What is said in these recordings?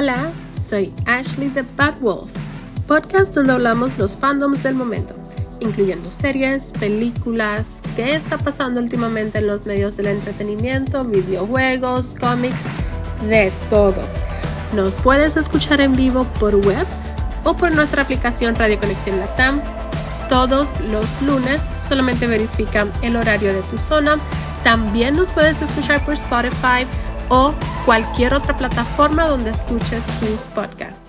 Hola, soy Ashley the Bad Wolf, podcast donde hablamos los fandoms del momento, incluyendo series, películas, qué está pasando últimamente en los medios del entretenimiento, videojuegos, cómics, de todo. Nos puedes escuchar en vivo por web o por nuestra aplicación Radio Conexión Latam todos los lunes. Solamente verifica el horario de tu zona. También nos puedes escuchar por Spotify o cualquier otra plataforma donde escuches tus podcasts.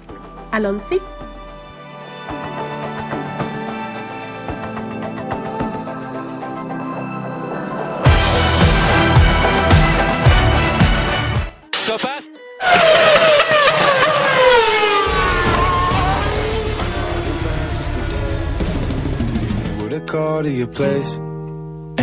Alonso. call to your place.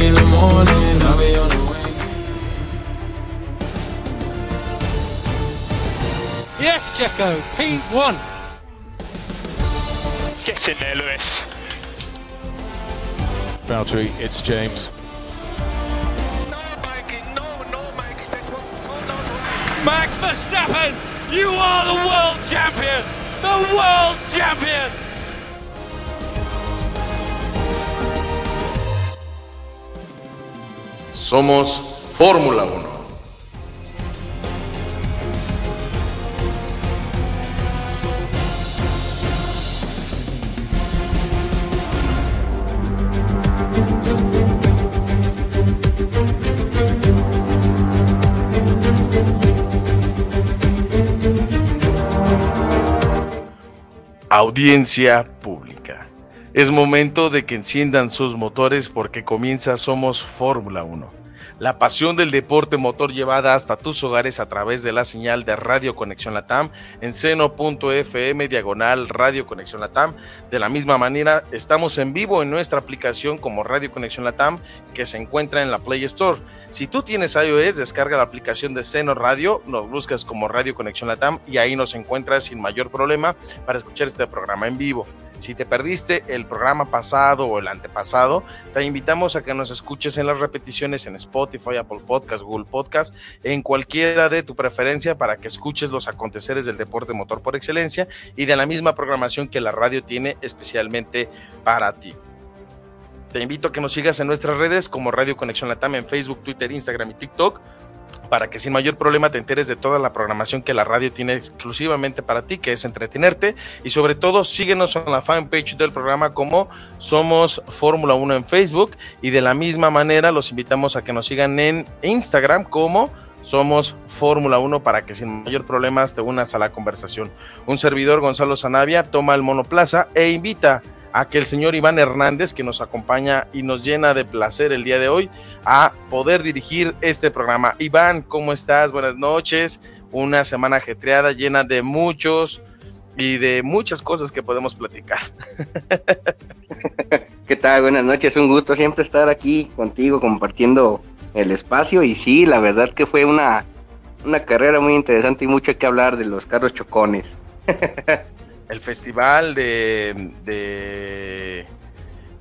Call in the morning, I'll be on the way. Yes, Jacko, P1. Get in there, Lewis. Valtteri, it's James. Max Verstappen, you are the world champion! The world champion! Somos Fórmula 1. Audiencia pública. Es momento de que enciendan sus motores porque comienza Somos Fórmula 1 la pasión del deporte motor llevada hasta tus hogares a través de la señal de Radio Conexión Latam en seno.fm diagonal Radio Conexión Latam. De la misma manera, estamos en vivo en nuestra aplicación como Radio Conexión Latam que se encuentra en la Play Store. Si tú tienes iOS, descarga la aplicación de Seno Radio, nos buscas como Radio Conexión Latam y ahí nos encuentras sin mayor problema para escuchar este programa en vivo. Si te perdiste el programa pasado o el antepasado, te invitamos a que nos escuches en las repeticiones en Spotify, Apple Podcast, Google Podcast, en cualquiera de tu preferencia para que escuches los aconteceres del deporte motor por excelencia y de la misma programación que la radio tiene especialmente para ti. Te invito a que nos sigas en nuestras redes como Radio Conexión Latam en Facebook, Twitter, Instagram y TikTok para que sin mayor problema te enteres de toda la programación que la radio tiene exclusivamente para ti, que es entretenerte. Y sobre todo, síguenos en la fanpage del programa como Somos Fórmula 1 en Facebook. Y de la misma manera, los invitamos a que nos sigan en Instagram como somos Fórmula 1 para que sin mayor problema te unas a la conversación. Un servidor, Gonzalo Zanavia, toma el monoplaza e invita a que el señor Iván Hernández, que nos acompaña y nos llena de placer el día de hoy, a poder dirigir este programa. Iván, ¿cómo estás? Buenas noches. Una semana ajetreada, llena de muchos y de muchas cosas que podemos platicar. ¿Qué tal? Buenas noches, un gusto siempre estar aquí contigo compartiendo el espacio y sí, la verdad que fue una, una carrera muy interesante y mucho que hablar de los carros chocones. el festival de, de,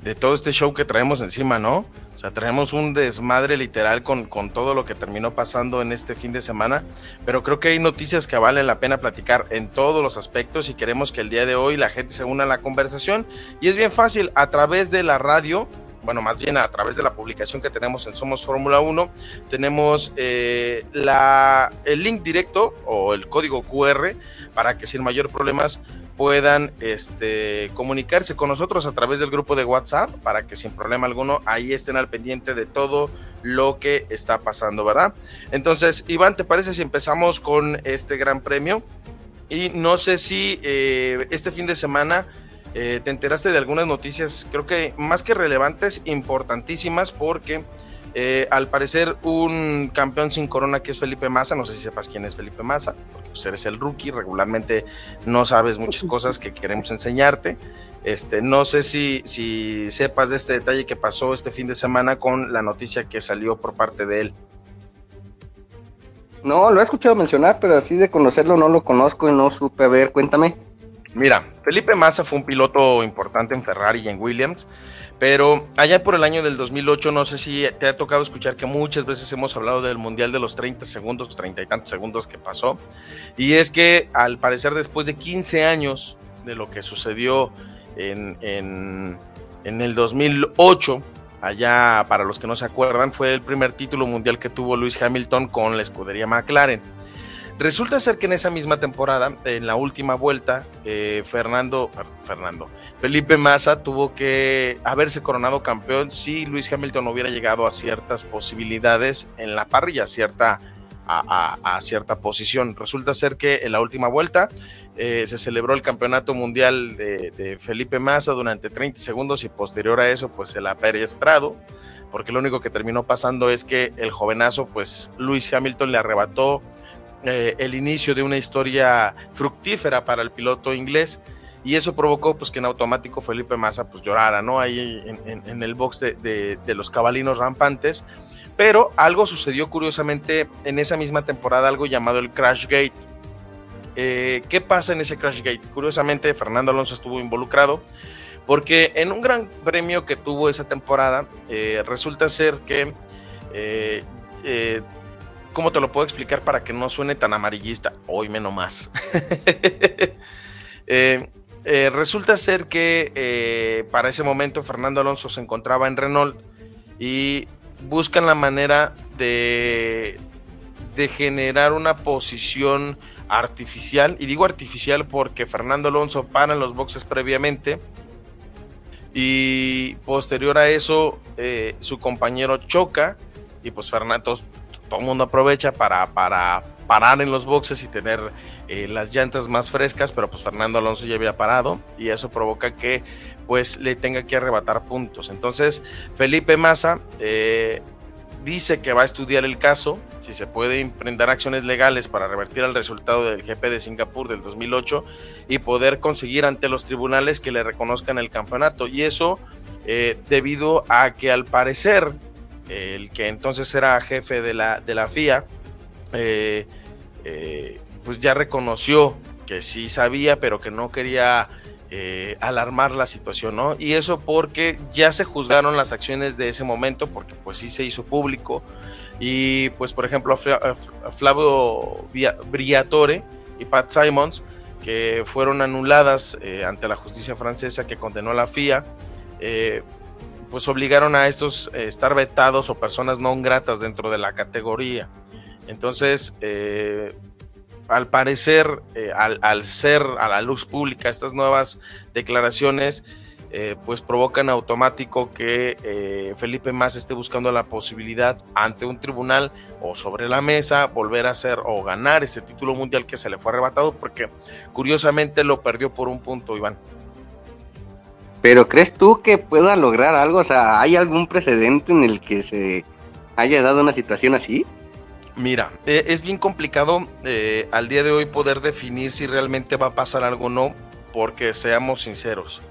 de, todo este show que traemos encima, ¿no? O sea, traemos un desmadre literal con, con, todo lo que terminó pasando en este fin de semana, pero creo que hay noticias que valen la pena platicar en todos los aspectos y queremos que el día de hoy la gente se una a la conversación. Y es bien fácil, a través de la radio, bueno, más bien a través de la publicación que tenemos en Somos Fórmula 1, tenemos eh, la, el link directo o el código QR para que sin mayor problemas puedan este, comunicarse con nosotros a través del grupo de WhatsApp para que sin problema alguno ahí estén al pendiente de todo lo que está pasando, ¿verdad? Entonces, Iván, ¿te parece si empezamos con este gran premio? Y no sé si eh, este fin de semana eh, te enteraste de algunas noticias, creo que más que relevantes, importantísimas, porque eh, al parecer un campeón sin corona que es Felipe Massa, no sé si sepas quién es Felipe Massa, porque pues eres el rookie, regularmente no sabes muchas cosas que queremos enseñarte. Este, no sé si, si sepas de este detalle que pasó este fin de semana con la noticia que salió por parte de él. No, lo he escuchado mencionar, pero así de conocerlo no lo conozco y no supe. A ver, cuéntame. Mira, Felipe Massa fue un piloto importante en Ferrari y en Williams, pero allá por el año del 2008, no sé si te ha tocado escuchar que muchas veces hemos hablado del Mundial de los 30 segundos, 30 y tantos segundos que pasó, y es que al parecer después de 15 años de lo que sucedió en, en, en el 2008, allá para los que no se acuerdan, fue el primer título mundial que tuvo Luis Hamilton con la escudería McLaren. Resulta ser que en esa misma temporada, en la última vuelta, eh, Fernando, Fernando, Felipe Massa tuvo que haberse coronado campeón si Luis Hamilton hubiera llegado a ciertas posibilidades en la parrilla, cierta, a, cierta posición. Resulta ser que en la última vuelta eh, se celebró el campeonato mundial de, Felipe Massa durante 30 segundos y posterior a eso, pues se la Pérez Prado, porque lo único que terminó pasando es que el jovenazo, pues Luis Hamilton le arrebató eh, el inicio de una historia fructífera para el piloto inglés y eso provocó pues que en automático Felipe Massa pues llorara, ¿no? Ahí en, el box de, los cabalinos rampantes, pero algo sucedió curiosamente en esa misma temporada, algo llamado el Crash Gate. Eh, ¿Qué pasa en ese Crash Gate? Curiosamente Fernando Alonso estuvo involucrado porque en un gran premio que tuvo esa temporada eh, resulta ser que ¿cómo te lo puedo explicar para que no suene tan amarillista? Hoy menos más. Eh, eh, resulta ser que eh, para ese momento Fernando Alonso se encontraba en Renault y buscan la manera de, de generar una posición artificial, y digo artificial porque Fernando Alonso para en los boxes previamente y posterior a eso su compañero choca y pues Fernando, todo el mundo aprovecha para, para parar en los boxes y tener eh, las llantas más frescas, pero pues Fernando Alonso ya había parado y eso provoca que pues le tenga que arrebatar puntos. Entonces Felipe Massa eh, dice que va a estudiar el caso, si se puede emprender acciones legales para revertir el resultado del GP de Singapur del 2008 y poder conseguir ante los tribunales que le reconozcan el campeonato. Y eso eh, debido a que al parecer el que entonces era jefe de la, de la FIA, eh, eh, pues ya reconoció que sí sabía, pero que no quería eh, alarmar la situación, ¿no? Y eso porque ya se juzgaron las acciones de ese momento, porque pues sí se hizo público. Y pues por ejemplo Flavio Briatore y Pat Simons, que fueron anuladas ante la justicia francesa que condenó a la FIA, pues obligaron a estos eh, estar vetados o personas no gratas dentro de la categoría. Entonces, eh, al parecer, eh, al, ser a la luz pública estas nuevas declaraciones, pues provocan automático que Felipe Más esté buscando la posibilidad ante un tribunal o sobre la mesa volver a hacer o ganar ese título mundial que se le fue arrebatado, porque curiosamente lo perdió por un punto, Iván. Pero ¿crees tú que pueda lograr algo? O sea, ¿hay algún precedente en el que se haya dado una situación así? Mira, eh, es bien complicado eh, al día de hoy poder definir si realmente va a pasar algo o no, porque seamos sinceros,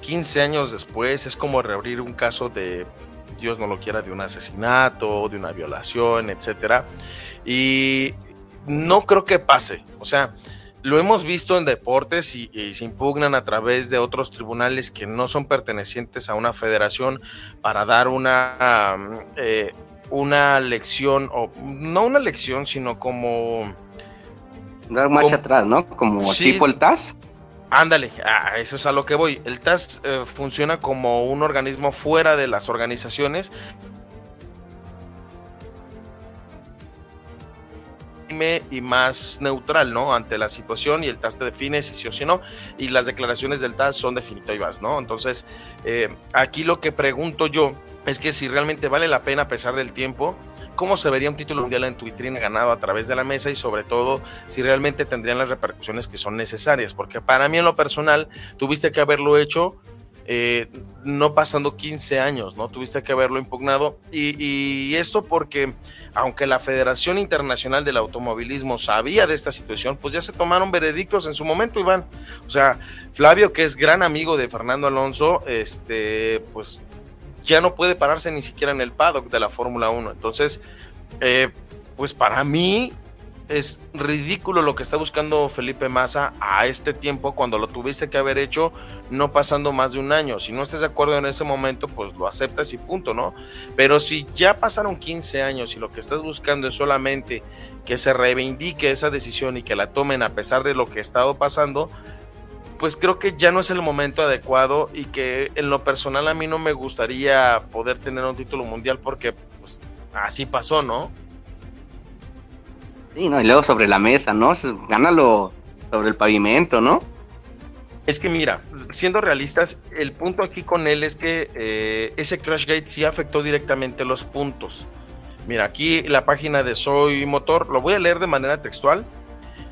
15 años después es como reabrir un caso de, Dios no lo quiera, de un asesinato, de una violación, etcétera. Y no creo que pase. O sea, lo hemos visto en deportes y, se impugnan a través de otros tribunales que no son pertenecientes a una federación para dar una, eh, una lección, o no una lección, sino como... Dar marcha atrás, ¿no? Como tipo el TAS. Ándale, eso es a lo que voy. El TAS eh, funciona como un organismo fuera de las organizaciones y más neutral, ¿no? Ante la situación y el TAS te define si sí o si no, y las declaraciones del TAS son definitivas, ¿no? Entonces, eh, aquí lo que pregunto yo es que si realmente vale la pena a pesar del tiempo, cómo se vería un título mundial en tu ganado a través de la mesa y sobre todo si realmente tendrían las repercusiones que son necesarias, porque para mí en lo personal tuviste que haberlo hecho eh, no pasando 15 años, ¿no? Tuviste que haberlo impugnado y, esto porque aunque la Federación Internacional del Automovilismo sabía de esta situación, pues ya se tomaron veredictos en su momento, Iván. O sea, Flavio, que es gran amigo de Fernando Alonso, este, pues ya no puede pararse ni siquiera en el paddock de la Fórmula 1. Entonces, eh, pues para mí es ridículo lo que está buscando Felipe Massa a este tiempo cuando lo tuviste que haber hecho no pasando más de un año. Si no estás de acuerdo en ese momento, pues lo aceptas y punto, ¿no? Pero si ya pasaron 15 años y lo que estás buscando es solamente que se reivindique esa decisión y que la tomen a pesar de lo que ha estado pasando, pues creo que ya no es el momento adecuado y que en lo personal a mí no me gustaría poder tener un título mundial porque pues así pasó, ¿no? Sí, no, y luego sobre la mesa, ¿no? Gánalo sobre el pavimento, ¿no? Es que mira, siendo realistas, el punto aquí con él es que eh, ese Crashgate sí afectó directamente los puntos. Mira, aquí la página de Soy Motor, lo voy a leer de manera textual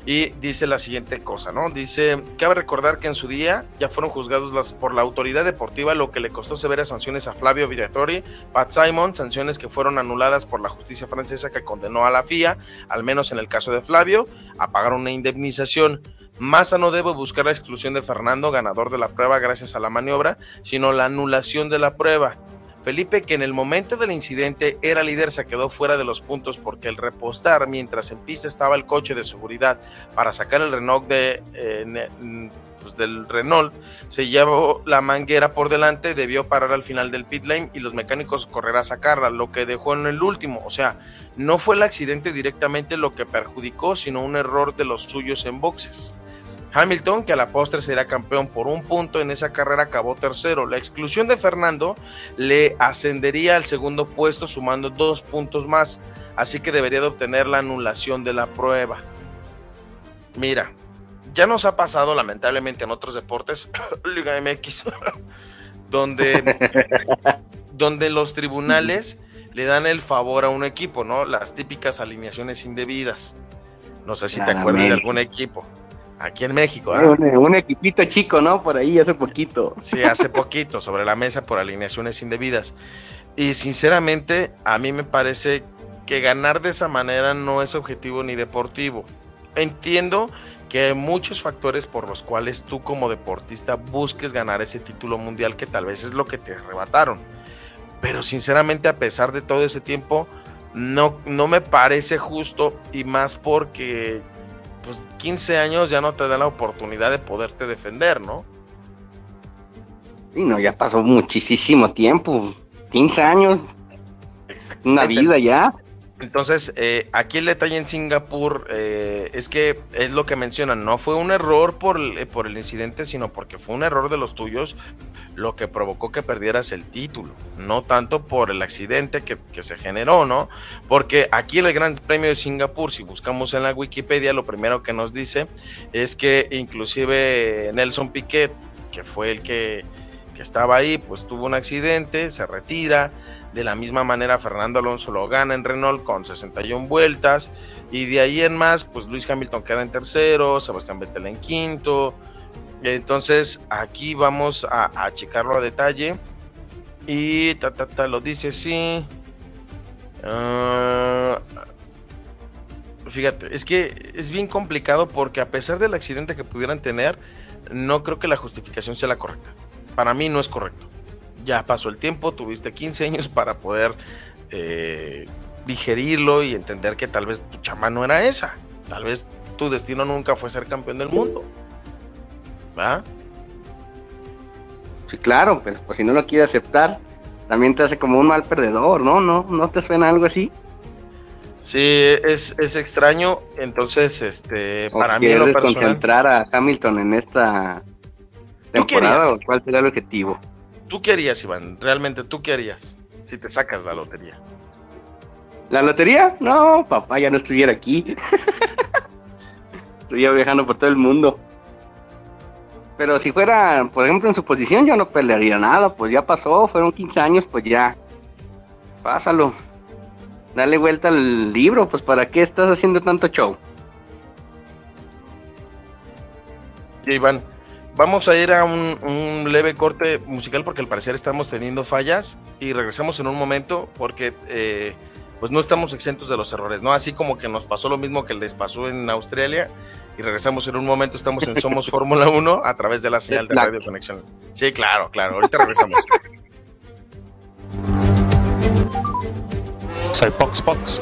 y dice la siguiente cosa, ¿no? Dice, cabe recordar que en su día ya fueron juzgados las, por la autoridad deportiva, lo que le costó severas sanciones a Flavio Villatori, Pat Simon, sanciones que fueron anuladas por la justicia francesa que condenó a la FIA, al menos en el caso de Flavio, a pagar una indemnización. Massa no debe buscar la exclusión de Fernando, ganador de la prueba gracias a la maniobra, sino la anulación de la prueba. Felipe, que en el momento del incidente era líder, se quedó fuera de los puntos porque el repostar mientras en pista estaba el coche de seguridad para sacar el Renault de, eh, pues del Renault, se llevó la manguera por delante, debió parar al final del pit lane y los mecánicos correr a sacarla, lo que dejó en el último. O sea, no fue el accidente directamente lo que perjudicó, sino un error de los suyos en boxes. Hamilton, que a la postre será campeón por un punto en esa carrera, acabó tercero. La exclusión de Fernando le ascendería al segundo puesto sumando dos puntos más, así que debería de obtener la anulación de la prueba. Mira, ya nos ha pasado lamentablemente en otros deportes, Liga MX, donde, donde los tribunales le dan el favor a un equipo, ¿no? Las típicas alineaciones indebidas. No sé si te acuerdas de algún equipo. Aquí en México. ¿ah? Un, equipito chico, ¿no? Por ahí hace poquito. Sí, hace poquito, sobre la mesa por alineaciones indebidas. Y sinceramente, a mí me parece que ganar de esa manera no es objetivo ni deportivo. Entiendo que hay muchos factores por los cuales tú como deportista busques ganar ese título mundial que tal vez es lo que te arrebataron. Pero sinceramente, a pesar de todo ese tiempo, no, no me parece justo y más porque pues 15 años ya no te da la oportunidad de poderte defender, ¿no? Sí, no, ya pasó muchísimo tiempo, 15 años, una vida ya. Entonces, eh, aquí el detalle en Singapur eh, es que es lo que mencionan, no fue un error por el, por el incidente, sino porque fue un error de los tuyos lo que provocó que perdieras el título, no tanto por el accidente que, que se generó, ¿no? Porque aquí el Gran Premio de Singapur, si buscamos en la Wikipedia, lo primero que nos dice es que inclusive Nelson Piquet, que fue el que, que estaba ahí, pues tuvo un accidente, se retira, de la misma manera, Fernando Alonso lo gana en Renault con 61 vueltas. Y de ahí en más, pues Luis Hamilton queda en tercero, Sebastián Vettel en quinto. Entonces, aquí vamos a, checarlo a detalle. Y ta, ta, ta, lo dice así. Ah, fíjate, es que es bien complicado porque a pesar del accidente que pudieran tener, no creo que la justificación sea la correcta. Para mí no es correcto ya pasó el tiempo, tuviste 15 años para poder eh, digerirlo y entender que tal vez tu chama no era esa. Tal vez tu destino nunca fue ser campeón del mundo. ¿Va? Sí, claro, pero pues si no lo quiere aceptar, también te hace como un mal perdedor, ¿no? ¿No, ¿No te suena algo así? Sí, es, es extraño. Entonces, este, para mí lo personal... concentrar a Hamilton en esta temporada, ¿cuál sería el objetivo? ¿Tú qué harías, Iván? Realmente, ¿tú qué harías si te sacas la lotería? ¿La lotería? No, papá, ya no estuviera aquí. Estuviera viajando por todo el mundo. Pero si fuera, por ejemplo, en su posición, yo no pelearía nada, pues ya pasó, fueron 15 años, pues ya, Pásalo. Dale vuelta al libro, pues ¿para qué estás haciendo tanto show? Iván, vamos a ir a un, leve corte musical porque al parecer estamos teniendo fallas y regresamos en un momento porque eh, pues no estamos exentos de los errores, ¿no? Así como que nos pasó lo mismo que les pasó en Australia y regresamos en un momento, estamos en Somos Fórmula 1 a través de la señal de Radio Conexión. Sí, claro, claro, ahorita regresamos. So box,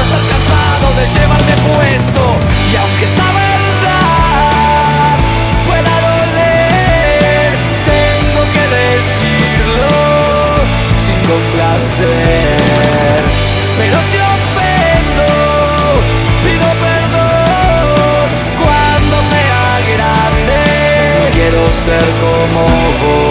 cansado de llevarme puesto y aunque esta verdad pueda doler, tengo que decirlo sin complacer. Pero si ofendo, pido perdón cuando sea grande. quiero ser como vos.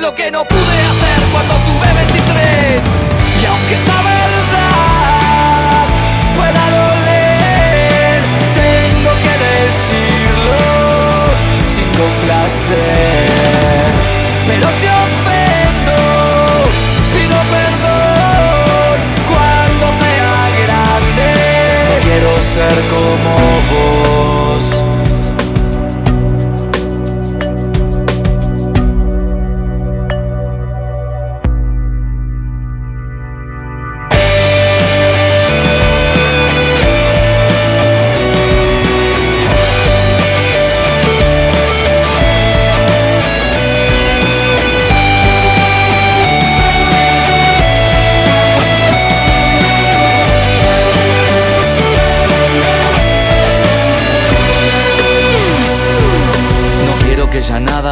lo que no pude hacer cuando tuve 23 Y aunque esta verdad pueda doler Tengo que decirlo sin complacer. Pero si ofendo, pido perdón Cuando sea grande. No quiero ser como vos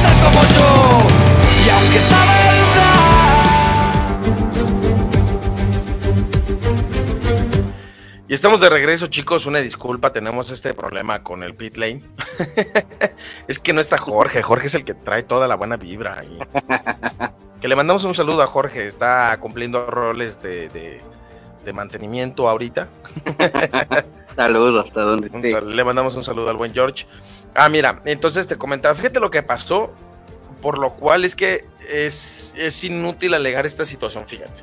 ser como yo. Y aunque esta verdad. Y estamos de regreso, chicos. Una disculpa, tenemos este problema con el pit lane. es que no está Jorge. Jorge es el que trae toda la buena vibra. Que le mandamos un saludo a Jorge. Está cumpliendo roles de, de, mantenimiento ahorita. Saludos hasta donde esté. Le mandamos un saludo al buen George. Ah, mira, entonces te comentaba, fíjate lo que pasó, por lo cual es que es, es inútil alegar esta situación, fíjate.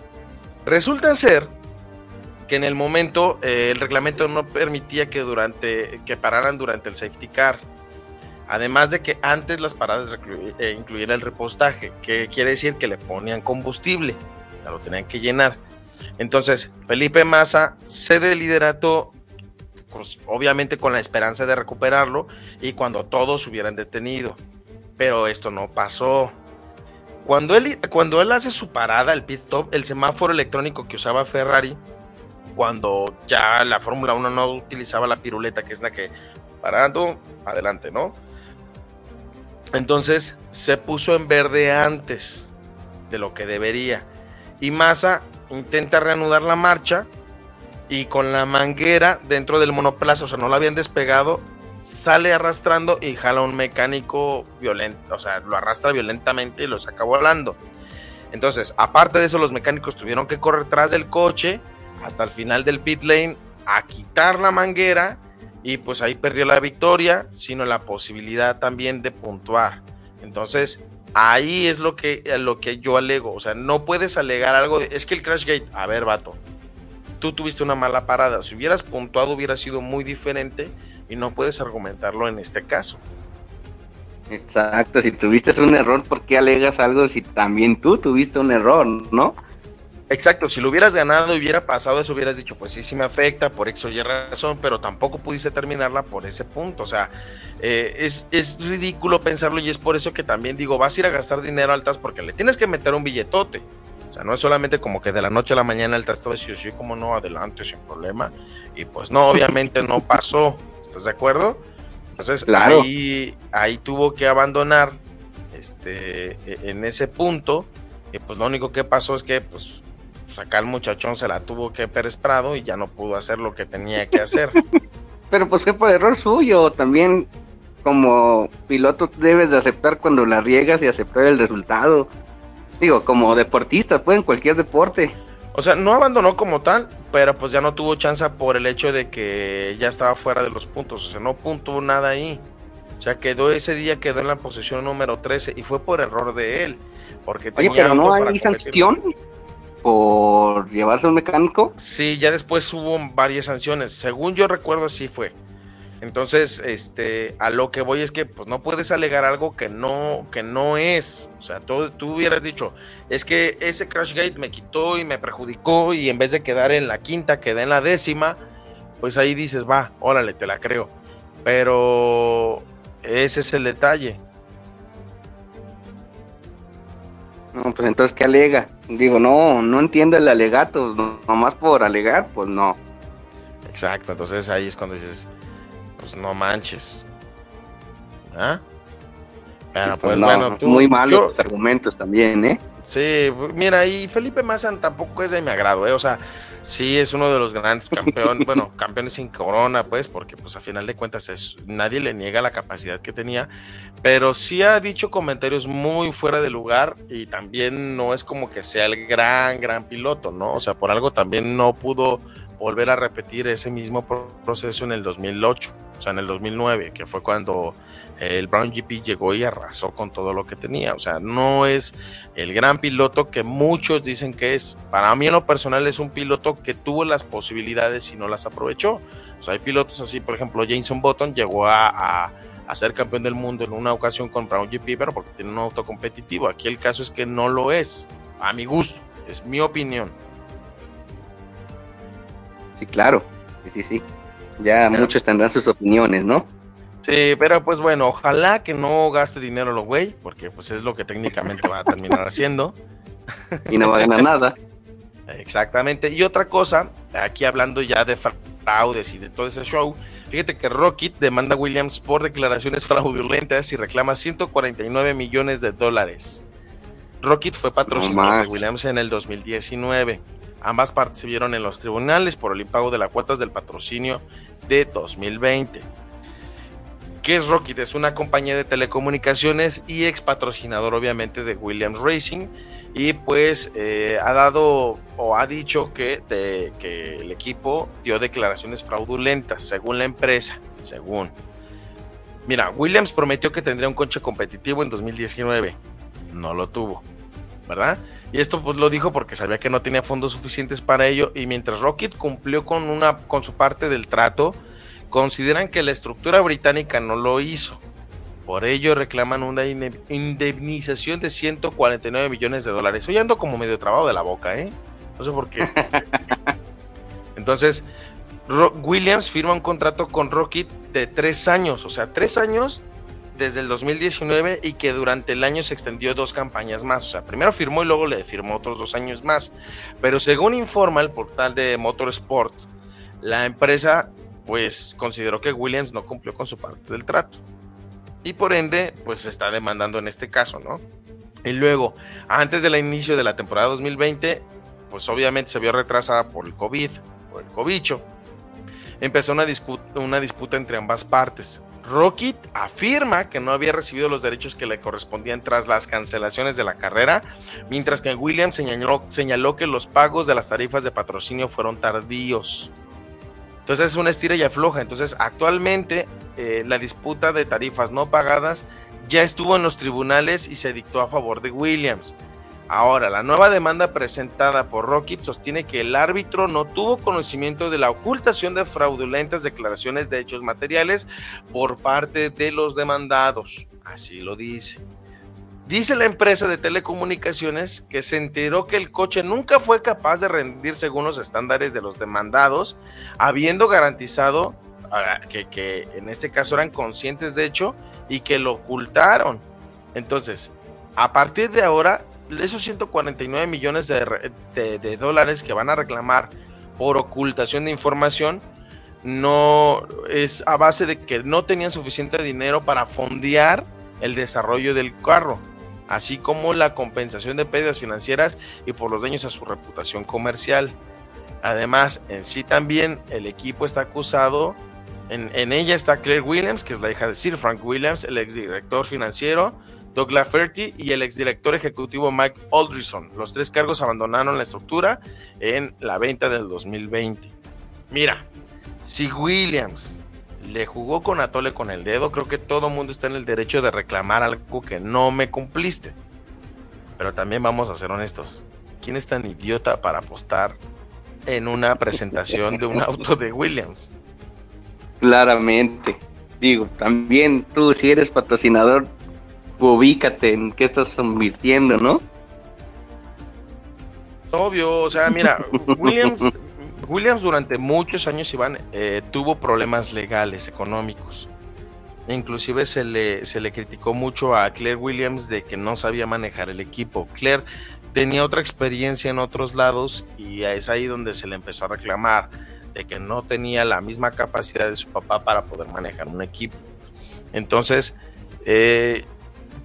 Resulta ser que en el momento eh, el reglamento no permitía que durante que pararan durante el safety car. Además de que antes las paradas eh, incluían el repostaje, que quiere decir que le ponían combustible, ya lo tenían que llenar. Entonces, Felipe Massa cede el liderato pues, obviamente con la esperanza de recuperarlo y cuando todos hubieran detenido. Pero esto no pasó. Cuando él, cuando él hace su parada, el pit stop, el semáforo electrónico que usaba Ferrari, cuando ya la Fórmula 1 no utilizaba la piruleta, que es la que parando, adelante, ¿no? Entonces se puso en verde antes de lo que debería. Y Massa intenta reanudar la marcha y con la manguera dentro del monoplaza, o sea, no la habían despegado, sale arrastrando y jala un mecánico violento, o sea, lo arrastra violentamente y lo saca volando. Entonces, aparte de eso, los mecánicos tuvieron que correr tras del coche hasta el final del pit lane a quitar la manguera y pues ahí perdió la victoria, sino la posibilidad también de puntuar. Entonces, ahí es lo que, lo que yo alego, o sea, no puedes alegar algo de, es que el crash gate, a ver, vato, tú tuviste una mala parada, si hubieras puntuado hubiera sido muy diferente y no puedes argumentarlo en este caso. Exacto, si tuviste un error, ¿por qué alegas algo si también tú tuviste un error, no? Exacto, si lo hubieras ganado y hubiera pasado eso, hubieras dicho, pues sí, sí me afecta, por eso y razón, pero tampoco pudiste terminarla por ese punto. O sea, eh, es, es, ridículo pensarlo y es por eso que también digo, vas a ir a gastar dinero altas porque le tienes que meter un billetote. O sea, no es solamente como que de la noche a la mañana el trasto decir, sí, como no, adelante, sin problema. Y pues no, obviamente no pasó. ¿Estás de acuerdo? Entonces ahí, ahí tuvo que abandonar este, e, en ese punto. Y pues lo único que pasó es que pues acá el muchachón se la tuvo que Pérez Prado y ya no pudo hacer lo que tenía que hacer. Pero pues fue por error suyo. También como piloto debes de aceptar cuando la riegas y aceptar el resultado. Digo, como deportista, pues en cualquier deporte. O sea, no abandonó como tal, pero pues ya no tuvo chance por el hecho de que ya estaba fuera de los puntos. O sea, no puntuó nada ahí. O sea, quedó ese día, quedó en la posición número 13 y fue por error de él. Porque Oye, pero no hay sanción por llevarse un mecánico. Sí, ya después hubo varias sanciones. Según yo recuerdo, así fue. Entonces, este, a lo que voy es que pues no puedes alegar algo que no, que no es. O sea, tú, tú hubieras dicho, es que ese crash gate me quitó y me perjudicó y en vez de quedar en la quinta, quedé en la décima, pues ahí dices, va, órale, te la creo. Pero ese es el detalle. No, pues entonces, ¿qué alega? Digo, no, no entiendo el alegato, nomás por alegar, pues no. Exacto, entonces ahí es cuando dices, pues no manches. ¿Ah? Pero pues, bueno, muy malos argumentos también, ¿eh? Sí, mira, y Felipe Mazan tampoco es de mi agrado, ¿eh? O sea, sí es uno de los grandes campeones, bueno, campeones sin corona, pues, porque pues a final de cuentas es, nadie le niega la capacidad que tenía, pero sí ha dicho comentarios muy fuera de lugar y también no es como que sea el gran, gran piloto, ¿no? O sea, por algo también no pudo volver a repetir ese mismo proceso en el 2008 o sea, en el 2009, que fue cuando el Brown GP llegó y arrasó con todo lo que tenía. O sea, no es el gran piloto que muchos dicen que es. Para mí en lo personal es un piloto que tuvo las posibilidades y no las aprovechó. O sea, hay pilotos así, por ejemplo, Jason Button llegó a, ser campeón del mundo en una ocasión con Brown GP, pero porque tiene un auto competitivo. Aquí el caso es que no lo es, a mi gusto, es mi opinión. Sí, claro, sí, sí, sí. Ya muchos tendrán sus opiniones, ¿no? Sí, pero pues bueno, ojalá que no gaste dinero lo güey, porque pues es lo que técnicamente va a terminar haciendo. Y no va a ganar nada. Exactamente. Y otra cosa, aquí hablando ya de fraudes y de todo ese show, fíjate que Rocket demanda a Williams por declaraciones fraudulentas y reclama 149 millones de dólares. Rocket fue patrocinador de Williams en el 2019. Ambas partes se vieron en los tribunales por el impago de las cuotas del patrocinio de 2020. ¿Qué es Rocket? Es una compañía de telecomunicaciones y ex patrocinador obviamente de Williams Racing y pues eh, ha dado o ha dicho que, que el equipo dio declaraciones fraudulentas según la empresa, según. Mira, Williams prometió que tendría un coche competitivo en 2019, no lo tuvo, ¿verdad? Y esto pues lo dijo porque sabía que no tenía fondos suficientes para ello y mientras Rocket cumplió con una con su parte del trato, consideran que la estructura británica no lo hizo. Por ello reclaman una indemnización de 149 millones de dólares. Hoy ando como medio trabado de la boca, ¿eh? No sé por qué. Entonces, Williams firma un contrato con Rocket de tres años, o sea, tres años desde el 2019 y que durante el año se extendió dos campañas más. O sea, primero firmó y luego le firmó otros dos años más. Pero según informa el portal de Motorsport, la empresa pues consideró que Williams no cumplió con su parte del trato. y por ende, pues está demandando en este caso, ¿no? Y luego, antes del inicio de la temporada 2020, pues obviamente se vio retrasada por el COVID, por el cobicho. Empezó una disputa entre ambas partes. Rocket afirma que no había recibido los derechos que le correspondían tras las cancelaciones de la carrera, mientras que Williams señaló, señaló que los pagos de las tarifas de patrocinio fueron tardíos. Entonces es una estira y afloja. Entonces actualmente eh, la disputa de tarifas no pagadas ya estuvo en los tribunales y se dictó a favor de Williams. Ahora, la nueva demanda presentada por Rocket sostiene que el árbitro no tuvo conocimiento de la ocultación de fraudulentas declaraciones de hechos materiales por parte de los demandados. Así lo dice. Dice la empresa de telecomunicaciones que se enteró que el coche nunca fue capaz de rendir según los estándares de los demandados, habiendo garantizado ah, que, que en este caso eran conscientes de hecho y que lo ocultaron. Entonces, a partir de ahora, esos 149 millones de, dólares que van a reclamar por ocultación de información no es a base de que no tenían suficiente dinero para fondear el desarrollo del carro, así como la compensación de pérdidas financieras y por los daños a su reputación comercial. Además, en sí también el equipo está acusado, en, en ella está Claire Williams, que es la hija de Sir Frank Williams, el exdirector financiero, Doug Lafferty y el exdirector ejecutivo Mike Aldrison. Los tres cargos abandonaron la estructura en la venta del 2020. Mira, si Williams le jugó con Atole con el dedo, creo que todo mundo está en el derecho de reclamar algo que no me cumpliste. Pero también vamos a ser honestos. ¿Quién es tan idiota para apostar en una presentación de un auto de Williams? Claramente. Digo, también tú si eres patrocinador ubícate en qué estás convirtiendo, ¿no? Obvio, o sea, mira, Williams, Williams durante muchos años, Iván, eh, tuvo problemas legales, económicos. Inclusive se le, se le criticó mucho a Claire Williams de que no sabía manejar el equipo. Claire tenía otra experiencia en otros lados y es ahí donde se le empezó a reclamar de que no tenía la misma capacidad de su papá para poder manejar un equipo. Entonces, eh,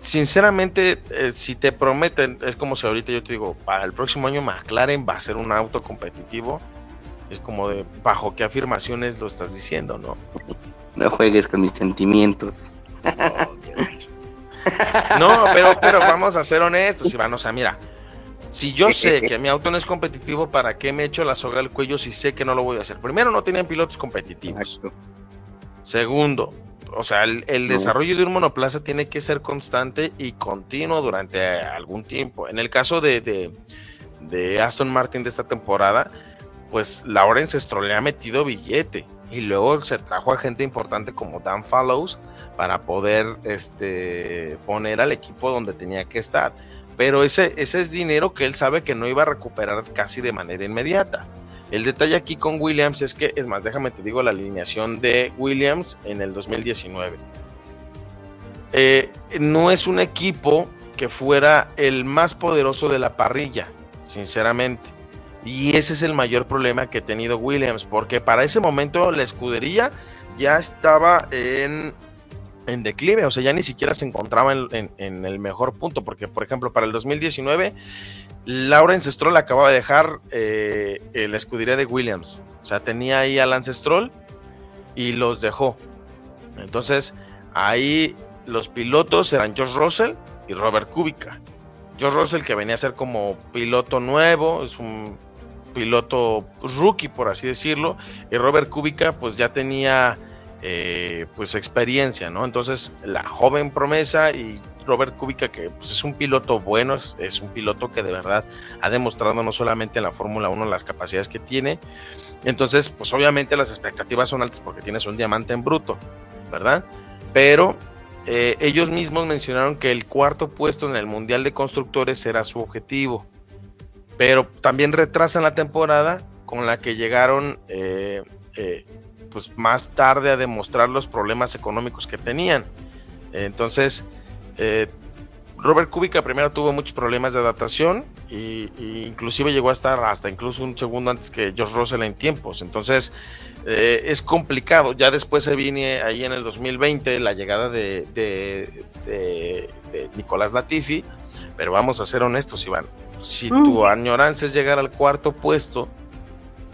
sinceramente, eh, si te prometen, es como si ahorita yo te digo, para el próximo año McLaren va a ser un auto competitivo, es como de bajo qué afirmaciones lo estás diciendo, ¿no? No juegues con mis sentimientos. No, pero, pero vamos a ser honestos, Iván. O sea, mira, si yo sé que mi auto no es competitivo, ¿para qué me echo la soga al cuello si sé que no lo voy a hacer? Primero, no tenían pilotos competitivos. Segundo, o sea, el, desarrollo de un monoplaza tiene que ser constante y continuo durante algún tiempo. En el caso de, de, Aston Martin de esta temporada, pues Lawrence Stroll le ha metido billete y luego se trajo a gente importante como Dan Fallows para poder este, poner al equipo donde tenía que estar. Pero ese, ese es dinero que él sabe que no iba a recuperar casi de manera inmediata. El detalle aquí con Williams es que, es más, déjame te digo la alineación de Williams en el 2019. Eh, no es un equipo que fuera el más poderoso de la parrilla, sinceramente. Y ese es el mayor problema que ha tenido Williams, porque para ese momento la escudería ya estaba en, en declive, o sea, ya ni siquiera se encontraba en, en, el mejor punto, porque por ejemplo para el 2019 Lawrence Stroll acababa de dejar eh, la escudería de Williams. O sea, tenía ahí a Lance Stroll y los dejó. Entonces, ahí los pilotos eran George Russell y Robert Kubica. George Russell, que venía a ser como piloto nuevo, es un piloto rookie, por así decirlo. Y Robert Kubica, pues ya tenía eh, pues experiencia, ¿no? Entonces, la joven promesa y Robert Kubica, que pues, es un piloto bueno, es, un piloto que de verdad ha demostrado no solamente en la Fórmula 1 las capacidades que tiene. Entonces, pues obviamente las expectativas son altas porque tienes un diamante en bruto, ¿verdad? Pero eh, ellos mismos mencionaron que el cuarto puesto en el Mundial de Constructores era su objetivo. Pero también retrasan la temporada con la que llegaron eh, eh, pues más tarde a demostrar los problemas económicos que tenían. Entonces, eh, Robert Kubica primero tuvo muchos problemas de adaptación y, inclusive llegó a estar hasta incluso un segundo antes que George Russell en tiempos. Entonces eh, es complicado. Ya después se viene ahí en el 2020 la llegada de, de, Nicolás Latifi, pero vamos a ser honestos, Iván. Si tu añoranza es llegar al cuarto puesto,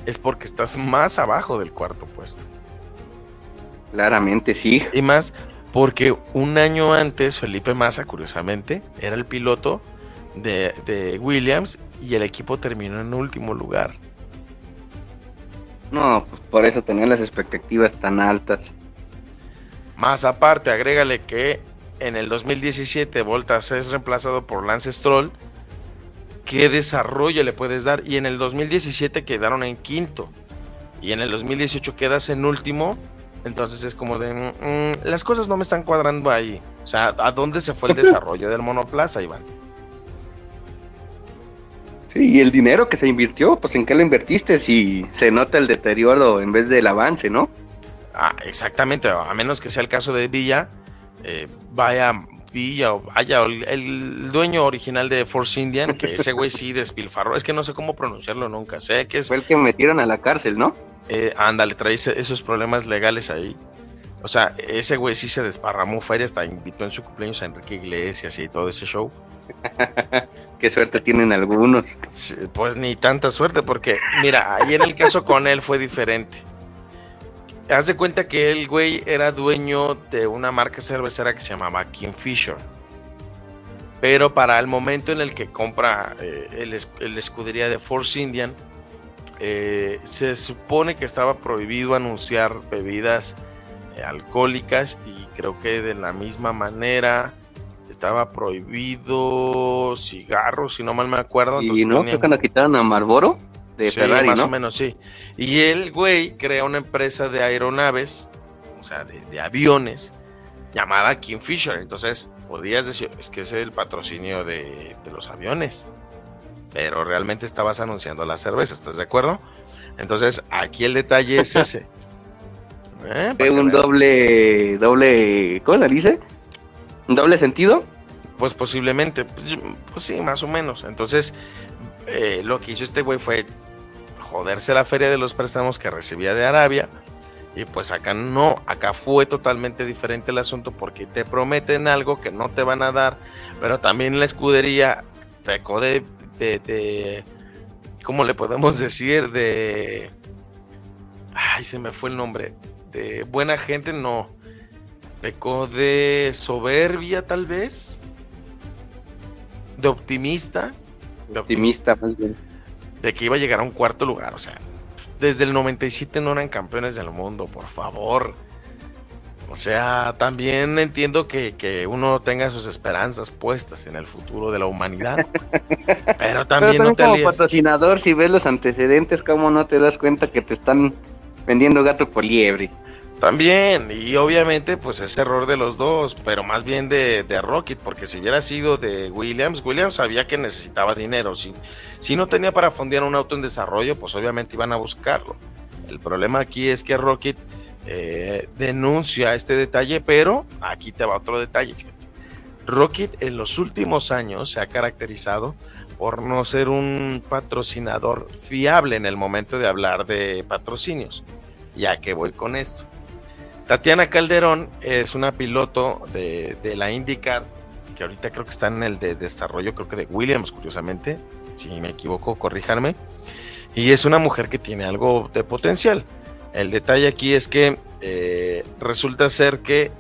es porque estás más abajo del cuarto puesto. Claramente sí. Y más porque un año antes Felipe Massa, curiosamente, era el piloto de, Williams y el equipo terminó en último lugar. No, pues por eso tenían las expectativas tan altas. Más aparte, agrégale que en el 2017 Voltas es reemplazado por Lance Stroll. ¿Qué desarrollo le puedes dar? Y en el 2017 quedaron en quinto. Y en el 2018 quedas en último entonces es como de, mm, mm, las cosas no me están cuadrando ahí. O sea, ¿a dónde se fue el desarrollo del monoplaza, Iván? Sí, y el dinero que se invirtió, pues en qué lo invertiste si se nota el deterioro en vez del avance, ¿no? Ah, exactamente, a menos que sea el caso de Villa, eh, vaya Villa o vaya el, dueño original de Force Indian, que ese güey sí despilfarró, es que no sé cómo pronunciarlo nunca, sé que es... Fue el que metieron a la cárcel, ¿no? Eh, ándale, trae esos problemas legales ahí. O sea, ese güey sí se desparramó feria, hasta invitó en su cumpleaños a Enrique Iglesias y todo ese show. Qué suerte tienen algunos. pues ni tanta suerte, porque mira, ahí en el caso con él fue diferente. Haz de cuenta que el güey era dueño de una marca cervecera que se llamaba Kingfisher. Pero para el momento en el que compra eh, el, el escudería de Force Indian, eh, se supone que estaba prohibido anunciar bebidas eh, alcohólicas y creo que de la misma manera estaba prohibido cigarros, si no mal me acuerdo. Y no, creo que la quitaron a Marlboro de Ferrari, más o menos, sí. Y el güey crea una empresa de aeronaves, o sea, de, aviones, llamada Kingfisher. Entonces, podrías decir, es que es el patrocinio de los aviones pero realmente estabas anunciando la cerveza, ¿estás de acuerdo? Entonces, aquí el detalle es ese. ¿Eh? un doble, doble, ¿cómo se dice? ¿Un doble sentido? Pues posiblemente, pues, pues sí, más o menos. Entonces, eh, lo que hizo este güey fue joderse la feria de los préstamos que recibía de Arabia. Y pues acá no, acá fue totalmente diferente el asunto porque te prometen algo que no te van a dar, pero también la escudería pecó de de, ¿cómo le podemos decir? De, ay, se me fue el nombre, de buena gente, no, pecó de soberbia tal vez, de optimista. De optimista, más bien. De que iba a llegar a un cuarto lugar, o sea, desde el 97 no eran campeones del mundo, por favor. O sea, también entiendo que, uno tenga sus esperanzas puestas en el futuro de la humanidad. pero también, no te como patrocinador, si ves los antecedentes, ¿cómo no te das cuenta que te están vendiendo gato por liebre? También, y obviamente, pues es error de los dos, pero más bien de, de, Rocket, porque si hubiera sido de Williams, Williams sabía que necesitaba dinero. Si, si no tenía para fondear un auto en desarrollo, pues obviamente iban a buscarlo. El problema aquí es que Rocket eh, denuncia este detalle, pero aquí te va otro detalle. Rocket en los últimos años se ha caracterizado por no ser un patrocinador fiable en el momento de hablar de patrocinios. Ya que voy con esto. Tatiana Calderón es una piloto de, la IndyCar, que ahorita creo que está en el de desarrollo, creo que de Williams, curiosamente. Si me equivoco, corríjanme. Y es una mujer que tiene algo de potencial. El detalle aquí es que eh, resulta ser que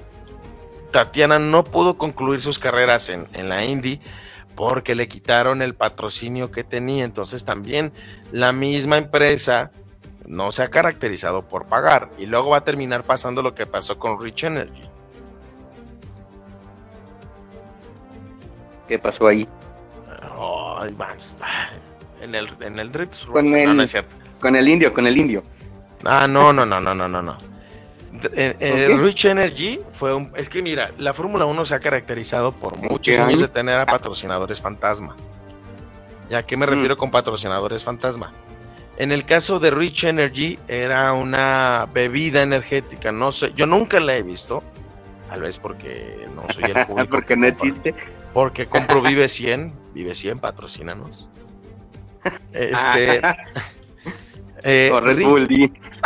Tatiana no pudo concluir sus carreras en, la Indy porque le quitaron el patrocinio que tenía. Entonces también la misma empresa no se ha caracterizado por pagar. Y luego va a terminar pasando lo que pasó con Rich Energy. ¿Qué pasó ahí? en el, en el Drift. Con, el, con el indio, con el indio. Ah, no, no, no, no, no, no, no. El Rich Energy fue un. Es que mira, la Fórmula 1 se ha caracterizado por muchos años de tener a patrocinadores fantasma. ¿Y a qué me mm. refiero con patrocinadores fantasma? En el caso de Rich Energy, era una bebida energética. No sé, yo nunca la he visto. Tal vez porque no soy el público. porque no existe. porque compro Vive 100, Vive 100, patrocínanos. Este. Eh, Red Bull,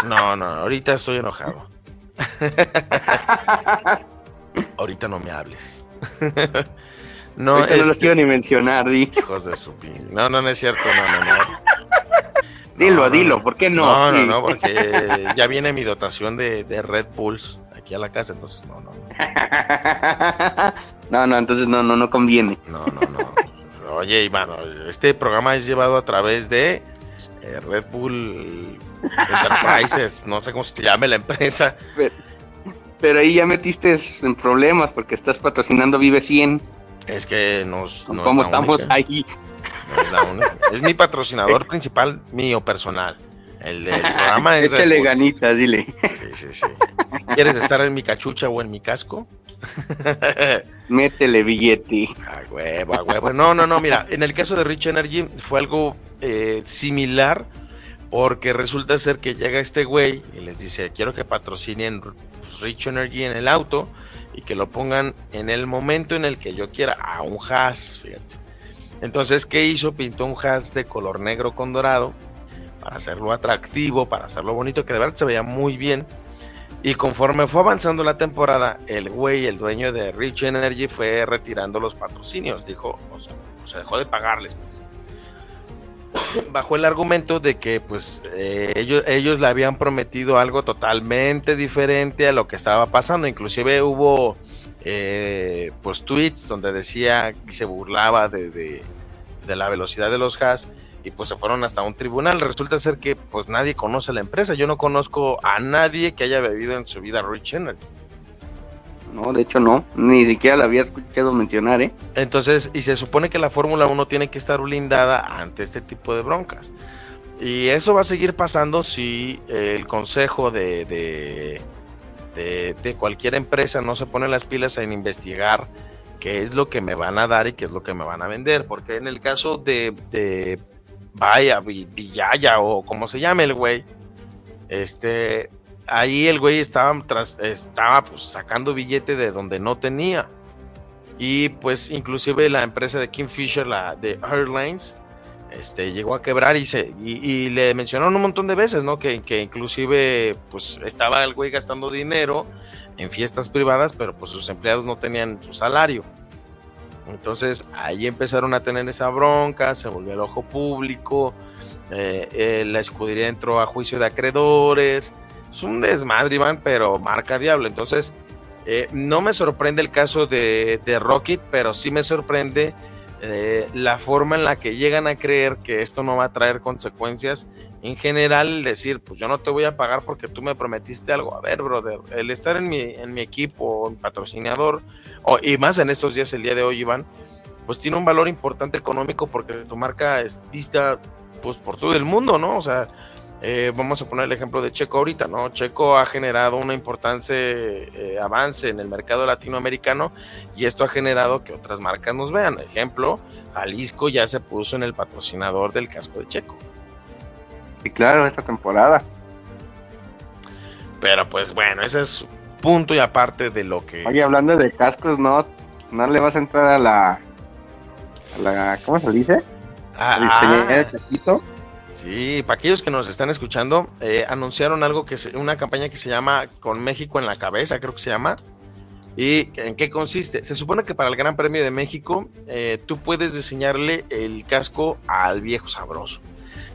No, no, ahorita estoy enojado. ahorita no me hables. no, ahorita no los quiero ni mencionar, di. Hijos de su No, no, no es cierto, no, no, no. Dilo, dilo, ¿por qué no? No, no, no, porque ya viene mi dotación de, de Red Bulls aquí a la casa, entonces no, no. no, no, entonces no, no, no conviene. No, no, no. Oye, Iván, este programa es llevado a través de eh, Red Bull Enterprises, no sé cómo se llame la empresa. Pero, ahí ya metiste en problemas porque estás patrocinando Vive 100. Es que nos... ¿Cómo estamos ahí? es mi patrocinador principal, mío personal. El del programa es. Échale ganitas, dile. Sí, sí, sí. ¿Quieres estar en mi cachucha o en mi casco? Métele billete. A huevo, a huevo. No, no, no, mira, en el caso de Rich Energy fue algo eh, similar porque resulta ser que llega este güey y les dice, quiero que patrocinen pues, Rich Energy en el auto y que lo pongan en el momento en el que yo quiera a un hash, fíjate. Entonces, ¿qué hizo? Pintó un hash de color negro con dorado para hacerlo atractivo, para hacerlo bonito, que de verdad se veía muy bien. Y conforme fue avanzando la temporada, el güey, el dueño de Rich Energy, fue retirando los patrocinios. Dijo, o sea, se dejó de pagarles. Pues. Bajo el argumento de que pues eh, ellos, ellos le habían prometido algo totalmente diferente a lo que estaba pasando. Inclusive hubo eh, pues tweets donde decía que se burlaba de, de, de la velocidad de los hash y pues se fueron hasta un tribunal. Resulta ser que pues nadie conoce la empresa. Yo no conozco a nadie que haya bebido en su vida Rich Energy. No, de hecho no, ni siquiera la había escuchado mencionar, ¿eh? Entonces, y se supone que la Fórmula 1 tiene que estar blindada ante este tipo de broncas. Y eso va a seguir pasando si el consejo de, de, de, cualquier empresa no se pone las pilas en investigar qué es lo que me van a dar y qué es lo que me van a vender. Porque en el caso de, de vaya, Villaya o como se llame el güey, este, ahí el güey estaba, tras, estaba pues, sacando billete de donde no tenía. Y pues inclusive la empresa de Kingfisher, la de Airlines, este, llegó a quebrar y, se, y, le mencionaron un montón de veces, ¿no? Que, que, inclusive pues estaba el güey gastando dinero en fiestas privadas, pero pues sus empleados no tenían su salario. Entonces ahí empezaron a tener esa bronca, se volvió el ojo público, eh, eh, la escudería entró a juicio de acreedores. Es un desmadre, Iván, pero marca diablo. Entonces, eh, no me sorprende el caso de, de Rocket, pero sí me sorprende la forma en la que llegan a creer que esto no va a traer consecuencias. En general, decir, pues yo no te voy a pagar porque tú me prometiste algo. A ver, brother, el estar en mi, en mi equipo, en patrocinador, y más en estos días, el día de hoy, Iván, pues tiene un valor importante económico porque tu marca es vista pues por todo el mundo, ¿no? O sea, eh, vamos a poner el ejemplo de Checo ahorita, ¿no? Checo ha generado un importante eh, avance en el mercado latinoamericano y esto ha generado que otras marcas nos vean. Ejemplo, Jalisco ya se puso en el patrocinador del casco de Checo. Y claro, esta temporada. Pero pues bueno, ese es punto y aparte de lo que. Oye, hablando de cascos, ¿no? ¿No le vas a entrar a la. A la ¿Cómo se dice? Ah, ah. Sí, para aquellos que nos están escuchando, eh, anunciaron algo que es una campaña que se llama Con México en la cabeza, creo que se llama. ¿Y en qué consiste? Se supone que para el Gran Premio de México eh, tú puedes diseñarle el casco al viejo sabroso.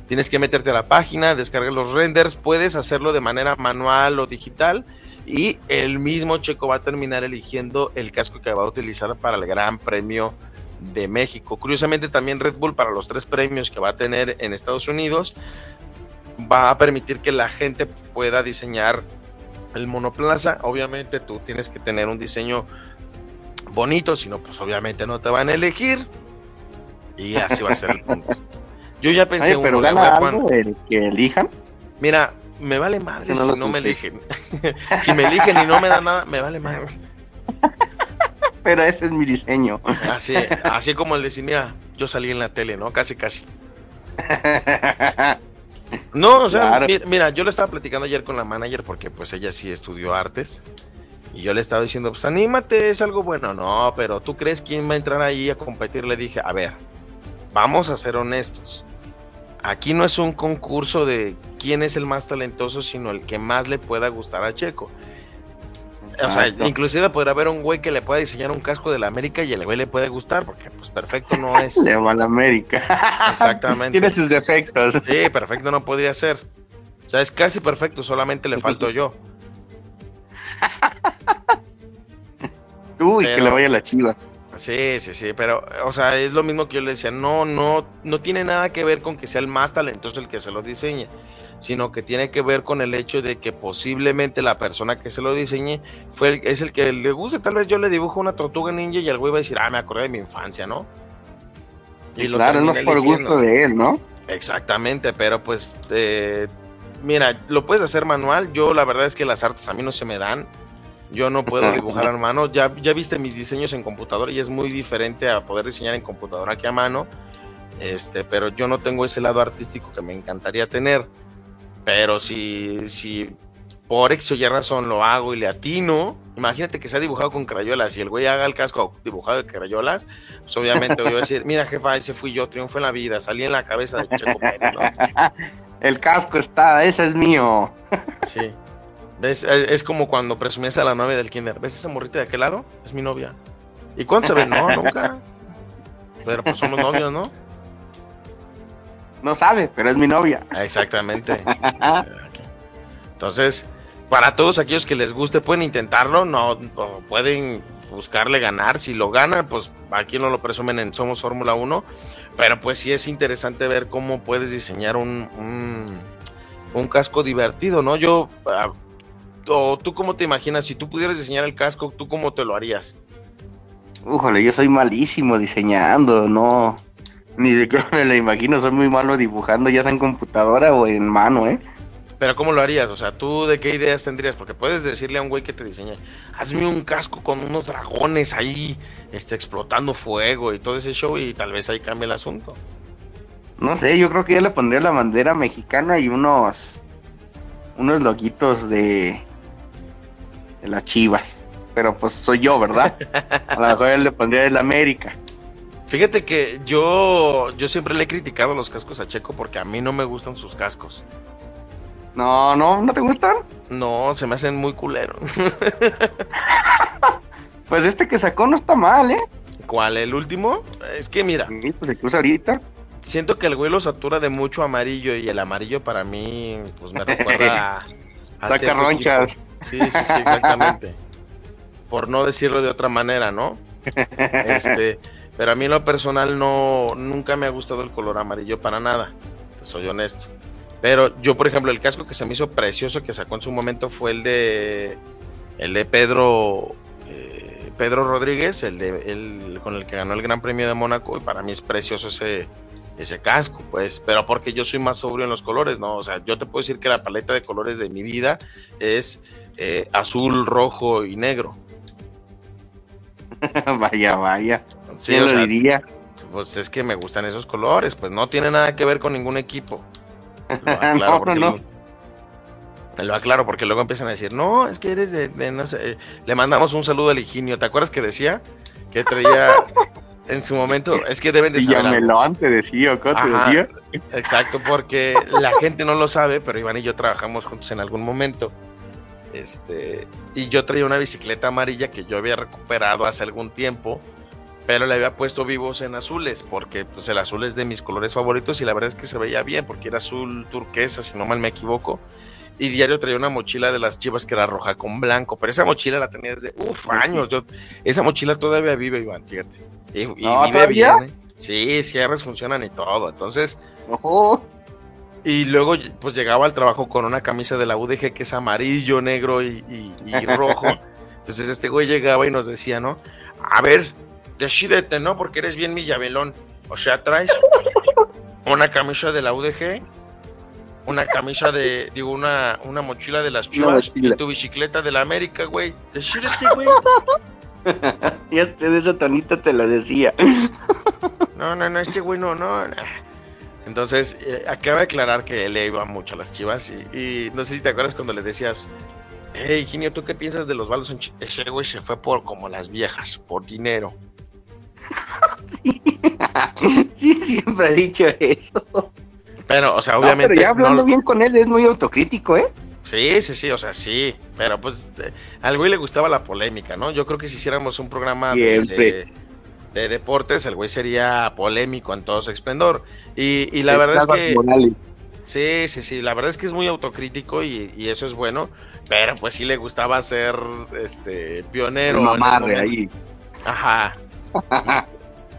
Tienes que meterte a la página, descargar los renders, puedes hacerlo de manera manual o digital y el mismo Checo va a terminar eligiendo el casco que va a utilizar para el Gran Premio de México. Curiosamente también Red Bull para los tres premios que va a tener en Estados Unidos va a permitir que la gente pueda diseñar el monoplaza. Obviamente tú tienes que tener un diseño bonito, si no pues obviamente no te van a elegir. Y así va a ser el punto. Yo ya pensé Oye, pero gana algo el que elijan. Mira, me vale madre si no, me eligen. si me eligen y no me dan nada, me vale madre. Pero ese es mi diseño. Así, así como el decir, mira, yo salí en la tele, ¿no? Casi, casi. No, o sea, mira, yo le estaba platicando ayer con la manager porque pues ella sí estudió artes Y yo le estaba diciendo, pues anímate, es algo bueno. No, pero tú crees quién va a entrar ahí a competir. Le dije, a ver, vamos a ser honestos. Aquí no es un concurso de quién es el más talentoso, sino el que más le pueda gustar a Checo. O sea, inclusive podrá haber un güey que le pueda diseñar un casco de la América y el güey le puede gustar, porque pues perfecto no es. Le va a la América. Exactamente. Tiene sus defectos. Sí, perfecto no podría ser. O sea, es casi perfecto, solamente le falto yo. Tú y que le vaya la chiva. Sí, sí, sí, pero, o sea, es lo mismo que yo le decía, no, no, no tiene nada que ver con que sea el más talentoso el que se lo diseñe, sino que tiene que ver con el hecho de que posiblemente la persona que se lo diseñe fue es el que le guste, tal vez yo le dibujo una tortuga ninja y el güey va a decir, ah, me acordé de mi infancia, ¿no? Y claro, no por gusto de él, ¿no? Exactamente, pero pues, eh, mira, lo puedes hacer manual, yo la verdad es que las artes a mí no se me dan, yo no puedo dibujar a mano. Ya, ya viste mis diseños en computadora y es muy diferente a poder diseñar en computadora que a mano. Este, pero yo no tengo ese lado artístico que me encantaría tener. Pero si, si por X o Y razón lo hago y le atino, imagínate que sea dibujado con crayolas y el güey haga el casco dibujado de crayolas, pues obviamente voy a decir, mira jefa, ese fui yo, triunfo en la vida, salí en la cabeza de Checo Pérez, El casco está, ese es mío. Sí. Es, como cuando presumías a la novia del kinder. ¿Ves esa morrita de aquel lado? Es mi novia. ¿Y cuándo se ven? No, nunca. Pero pues somos novios, ¿no? No sabe, pero es mi novia. Exactamente. Entonces, para todos aquellos que les guste, pueden intentarlo, no pueden buscarle ganar. Si lo ganan, pues aquí no lo presumen en Somos Fórmula 1. Pero pues sí es interesante ver cómo puedes diseñar un, un, un casco divertido, ¿no? Yo ah, o tú cómo te imaginas, si tú pudieras diseñar el casco, ¿tú cómo te lo harías? Újole, yo soy malísimo diseñando, no, ni de qué me lo imagino, soy muy malo dibujando, ya sea en computadora o en mano, ¿eh? Pero ¿cómo lo harías? O sea, ¿tú de qué ideas tendrías? Porque puedes decirle a un güey que te diseñe, hazme un casco con unos dragones ahí, este, explotando fuego y todo ese show y tal vez ahí cambie el asunto. No sé, yo creo que ya le pondría la bandera mexicana y unos, unos loquitos de, de las Chivas. Pero pues soy yo, ¿verdad? A lo mejor él le pondría el América. Fíjate que yo, yo siempre le he criticado los cascos a Checo porque a mí no me gustan sus cascos. No, no, ¿no te gustan? No, se me hacen muy culeros. pues este que sacó no está mal, ¿eh? ¿Cuál? ¿El último? Es que mira. pues el que usa ahorita. Siento que el güey lo satura de mucho amarillo y el amarillo para mí, pues me recuerda a. Saca ronchas. Sí, sí, sí, exactamente. Por no decirlo de otra manera, ¿no? Este, pero a mí en lo personal no, nunca me ha gustado el color amarillo para nada, soy honesto. Pero yo, por ejemplo, el casco que se me hizo precioso que sacó en su momento fue el de el de Pedro eh, Pedro Rodríguez, el de el, con el que ganó el Gran Premio de Mónaco y para mí es precioso ese ese casco, pues, pero porque yo soy más sobrio en los colores, ¿no? O sea, yo te puedo decir que la paleta de colores de mi vida es eh, azul, rojo y negro. vaya, vaya. Sí, lo diría? Pues es que me gustan esos colores, pues no tiene nada que ver con ningún equipo. Lo aclaro, no, no. Lo, aclaro porque luego empiezan a decir, no, es que eres de, no sé, le mandamos un saludo al Higinio, ¿te acuerdas que decía que traía en su momento, es que deben de saber. te decía, ¿qué te decía? Exacto, porque la gente no lo sabe, pero Iván y yo trabajamos juntos en algún momento. Este, y yo traía una bicicleta amarilla que yo había recuperado hace algún tiempo, pero le había puesto vivos en azules, porque pues el azul es de mis colores favoritos y la verdad es que se veía bien, porque era azul turquesa, si no mal me equivoco. Y diario traía una mochila de las chivas que era roja con blanco, pero esa mochila la tenía desde uf, años. Yo, esa mochila todavía vive, Iván, fíjate. Y, vive bien. ¿eh? Sí, cierres funcionan y todo. Entonces, y luego pues llegaba al trabajo con una camisa de la UDG que es amarillo, negro y, rojo. Entonces este güey llegaba y nos decía, ¿no? A ver, decídete, ¿no? Porque eres bien mi llavelón. O sea, traes una camisa de la UDG, una camisa de, digo, una, una mochila de las chivas y tu bicicleta de la América, güey. Decídete, güey. y este de esa tonita te lo decía. no, no, no, este güey no, no. Entonces, eh, acaba de aclarar que le iba mucho a las chivas y, no sé si te acuerdas cuando le decías, Hey, Ginio, ¿tú qué piensas de los baldos? Ese güey se fue por como las viejas, por dinero. sí, siempre he dicho eso. Pero, o sea, obviamente. pero ya hablando bien con él, es muy autocrítico, ¿eh? Sí, sí, sí, o sea, sí. Pero pues al güey le gustaba la polémica, ¿no? Yo creo que si hiciéramos un programa de, de, deportes, el güey sería polémico en todo su esplendor. Y, y la verdad es que. Sí, sí, sí. La verdad es que es muy autocrítico y, y, eso es bueno. Pero pues sí le gustaba ser este pionero. Mamarre ahí. Ajá.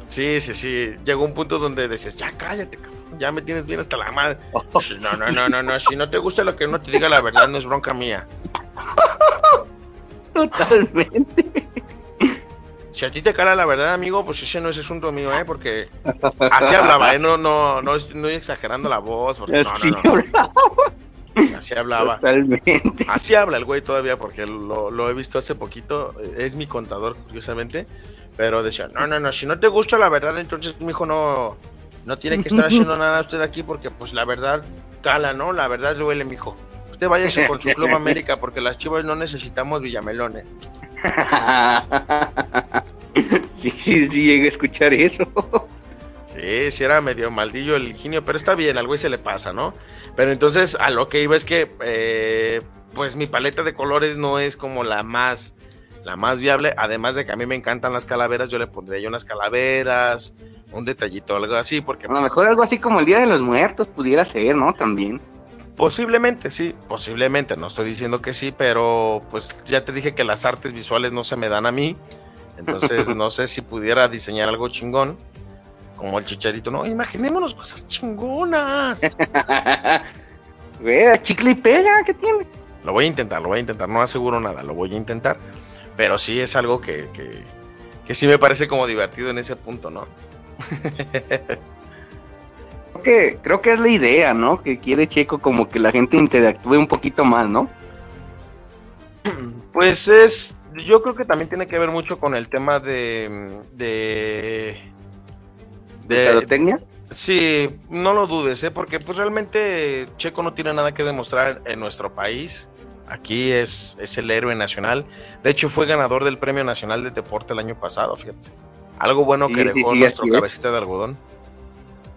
sí, sí, sí. Llegó un punto donde decías, ya cállate, cabrón ya me tienes bien hasta la madre. No, no, no, no, no, si no te gusta lo que no te diga la verdad, no es bronca mía. Totalmente. Si a ti te cala la verdad, amigo, pues ese no es asunto mío, ¿eh? Porque así hablaba, ¿eh? No, no, no estoy exagerando la voz. Porque, así no, no, Así hablaba. Totalmente. Así habla el güey todavía, porque lo, lo he visto hace poquito. Es mi contador, curiosamente. Pero decía, no, no, no, si no te gusta la verdad, entonces mi hijo no, no tiene que estar haciendo nada usted aquí porque pues la verdad cala, ¿no? La verdad duele, mijo. Usted váyase con su Club América porque las chivas no necesitamos Villamelones. sí, sí, sí, llegué a escuchar eso. Sí, sí era medio maldillo el ingenio, pero está bien, al güey se le pasa, ¿no? Pero entonces a lo que iba es que, eh, pues mi paleta de colores no es como la más, la más viable, además de que a mí me encantan las calaveras, yo le pondría yo unas calaveras, un detallito, algo así, porque... A lo mejor algo así como el Día de los Muertos pudiera ser, ¿no? También. Posiblemente, sí, posiblemente, no estoy diciendo que sí, pero pues ya te dije que las artes visuales no se me dan a mí, entonces no sé si pudiera diseñar algo chingón, como el chicharito, no, imaginémonos cosas chingonas. Vea, chicle y pega, ¿qué tiene? Lo voy a intentar, lo voy a intentar, no aseguro nada, lo voy a intentar, pero sí es algo que, que, que sí me parece como divertido en ese punto, ¿no? creo, que, creo que es la idea, ¿no? Que quiere Checo como que la gente interactúe un poquito más, ¿no? Pues es, yo creo que también tiene que ver mucho con el tema de... ¿De, de, Sí, no lo dudes, ¿eh? porque pues realmente Checo no tiene nada que demostrar en nuestro país. Aquí es, es el héroe nacional. De hecho, fue ganador del Premio Nacional de Deporte el año pasado, fíjate. Algo bueno que dejó nuestro cabecita de algodón.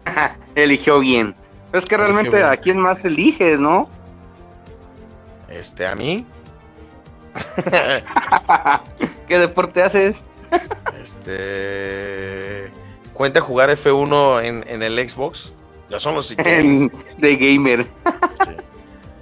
Eligió bien. es que realmente a quién más eliges, ¿no? Este, a mí. ¿Qué deporte haces? este. Cuenta jugar F1 en, en el Xbox. Ya son los De gamer.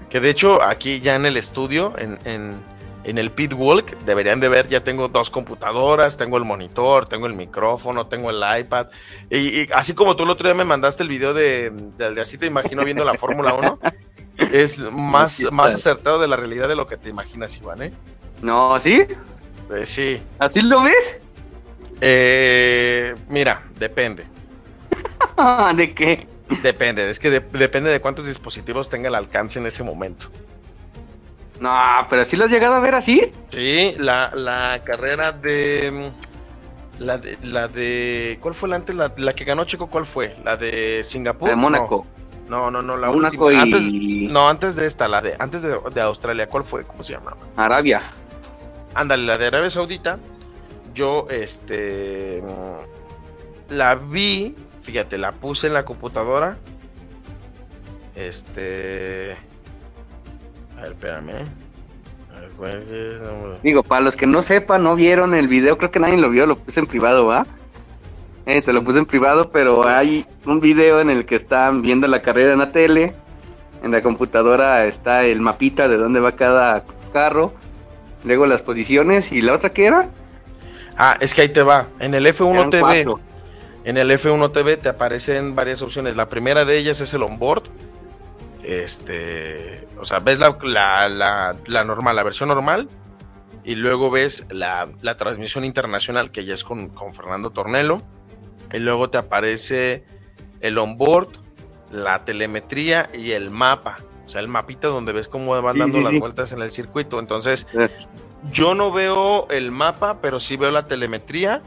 Que de hecho, aquí ya en el estudio, en, en en el pit walk deberían de ver, ya tengo dos computadoras, tengo el monitor, tengo el micrófono, tengo el iPad. Y, así como tú el otro día me mandaste el video de, de, así te imagino viendo la Fórmula 1, es más, más acertado de la realidad de lo que te imaginas, Iván, ¿eh? No, ¿sí? Eh, sí. ¿Así lo ves? Eh, mira, depende. ¿De qué? Depende, es que depende de cuántos dispositivos tenga el alcance en ese momento. No, pero sí lo has llegado a ver así. Sí, la, la carrera de. La de, la de. ¿Cuál fue la antes? La, la que ganó Checo, ¿cuál fue? ¿La de Singapur? de Mónaco. No, no, no, la Mónaco última. Y... No, antes de esta, la de. Antes de, de Australia, ¿cuál fue? ¿Cómo se llamaba? Arabia. Ándale, la de Arabia Saudita. Yo, este. La vi. Fíjate, la puse en la computadora. Este a ver, espérame. Digo, para los que no sepan, no vieron el video, creo que nadie lo vio, lo puse en privado, ¿va? Eh, se lo puse en privado, pero hay un video en el que están viendo la carrera en la tele. En la computadora está el mapita de dónde va cada carro. Luego las posiciones. ¿Y la otra qué era? Ah, es que ahí te va. En el F1 TV. En el F1 TV te aparecen varias opciones. La primera de ellas es el onboard este, o sea, ves la, la, normal, la versión normal, y luego ves la, transmisión internacional, que ya es con, Fernando Tornelo, y luego te aparece el onboard, la telemetría y el mapa, o sea, el mapita donde ves cómo van dando las vueltas en el circuito. Entonces, yo no veo el mapa, pero sí veo la telemetría.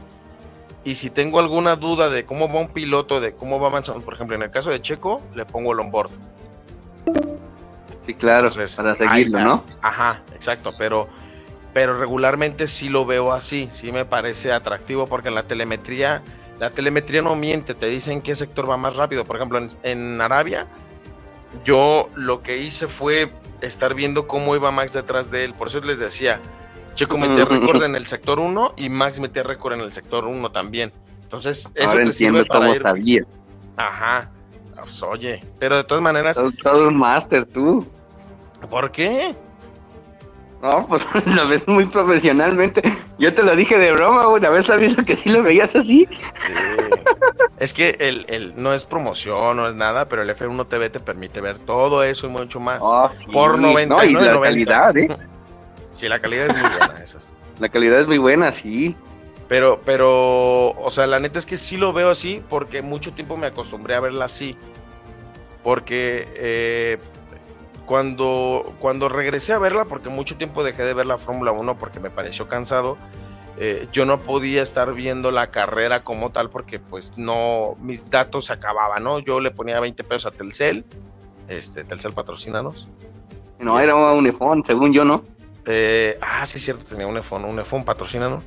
Y si tengo alguna duda de cómo va un piloto, de cómo va avanzando, por ejemplo, en el caso de Checo, le pongo el onboard Sí, claro, para seguirlo, ¿no? Ajá, exacto, pero, pero regularmente sí lo veo así, sí me parece atractivo porque en la telemetría, la telemetría no miente, te dicen qué sector va más rápido. Por ejemplo, en, Arabia, yo lo que hice fue estar viendo cómo iba Max detrás de él, por eso les decía, Checo metía récord en el sector 1 y Max metía récord en el sector 1 también. Entonces, eso te sirve para ir... Ajá, pues, oye, pero de todas maneras. Todo, un máster tú. ¿Por qué? No, pues lo ves muy profesionalmente. Yo te lo dije de broma, güey. A ver, sabido que sí lo veías así. Sí. es que el, el, no es promoción, no es nada, pero el F1 TV te permite ver todo eso y mucho más. Oh, Por 99, no, y la calidad, ¿eh? Sí, la calidad es muy buena, esas. La calidad es muy buena, sí. Pero, pero, o sea, la neta es que sí lo veo así porque mucho tiempo me acostumbré a verla así. Porque eh, cuando, cuando regresé a verla, porque mucho tiempo dejé de ver la Fórmula 1 porque me pareció cansado, eh, yo no podía estar viendo la carrera como tal porque pues no, mis datos se acababan, ¿no? Yo le ponía 20 pesos a Telcel, este, Telcel patrocinanos. No, era un iPhone, según yo, ¿no? Eh, ah, sí, es cierto, tenía un iPhone, un iPhone patrocinado.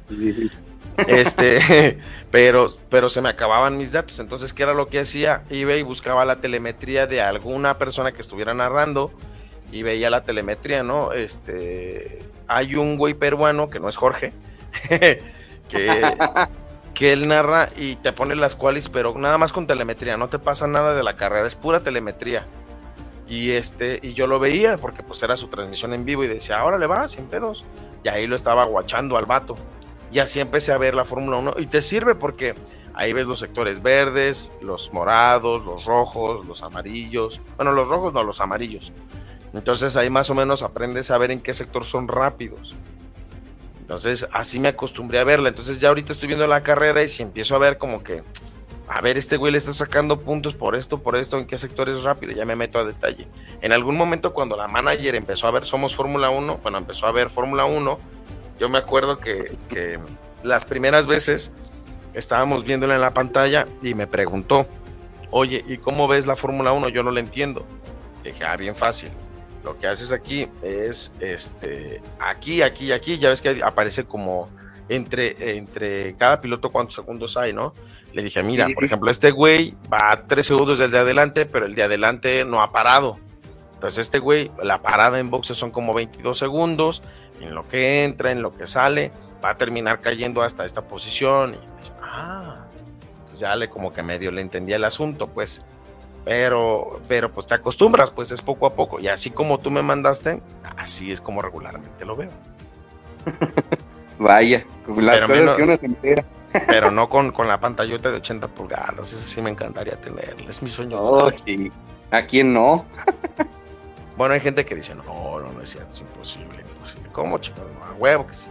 Este, pero, pero se me acababan mis datos. Entonces, ¿qué era lo que hacía? Iba y buscaba la telemetría de alguna persona que estuviera narrando y veía la telemetría, ¿no? Este, hay un güey peruano que no es Jorge, que, que él narra y te pone las cuales, pero nada más con telemetría, no te pasa nada de la carrera, es pura telemetría. Y este, y yo lo veía porque pues era su transmisión en vivo y decía, ahora le va, sin pedos. Y ahí lo estaba guachando al vato y así empecé a ver la Fórmula 1 y te sirve porque ahí ves los sectores verdes, los morados, los rojos, los amarillos, bueno, los rojos no, los amarillos. Entonces ahí más o menos aprendes a ver en qué sector son rápidos. Entonces así me acostumbré a verla. Entonces ya ahorita estoy viendo la carrera y si empiezo a ver como que, a ver, este güey le está sacando puntos por esto, por esto, en qué sector es rápido, ya me meto a detalle. En algún momento cuando la manager empezó a ver Somos Fórmula 1, bueno, empezó a ver Fórmula 1, yo me acuerdo que, las primeras veces estábamos viéndola en la pantalla y me preguntó, oye, ¿y cómo ves la Fórmula 1? Yo no la entiendo. dije, ah, bien fácil. Lo que haces aquí es, este, aquí, aquí, aquí, ya ves que aparece como entre, entre cada piloto cuántos segundos hay, ¿no? Le dije, mira, por ejemplo, este güey va a tres segundos del de adelante, pero el de adelante no ha parado. Entonces este güey, la parada en boxes son como 22 segundos, en lo que entra, en lo que sale, va a terminar cayendo hasta esta posición. Y ah, pues ya le como que medio le entendía el asunto, pues. Pero, pero pues te acostumbras, pues es poco a poco. Y así como tú me mandaste, así es como regularmente lo veo. Vaya, las pero cosas que Pero no con, con la pantallota de 80 pulgadas, eso sí me encantaría tener, es mi sueño. Oh, sí. ¿A quién no? bueno, hay gente que dice, no, no, no es cierto, es imposible. ¿Cómo, chico? A huevo que sí.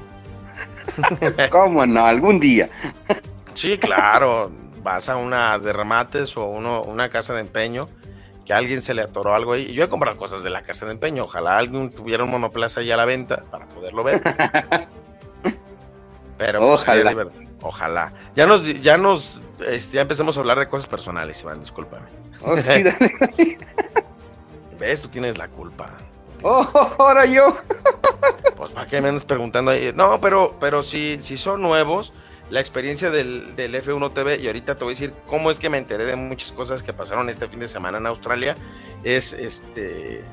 ¿Cómo no? Algún día. sí, claro. Vas a una de remates o uno, una casa de empeño que a alguien se le atoró algo ahí. Yo he comprado cosas de la casa de empeño. Ojalá alguien tuviera un monoplaza ahí a la venta para poderlo ver. Pero pues, ojalá. Ojalá. Ya nos, ya nos, este, ya empezamos a hablar de cosas personales, Iván, discúlpame. Oh, ¿Ves? Tú tienes la culpa. Oh, ahora yo. pues para qué me andas preguntando ahí. No, pero, pero si, si son nuevos, la experiencia del, del, F1 TV, y ahorita te voy a decir cómo es que me enteré de muchas cosas que pasaron este fin de semana en Australia, es este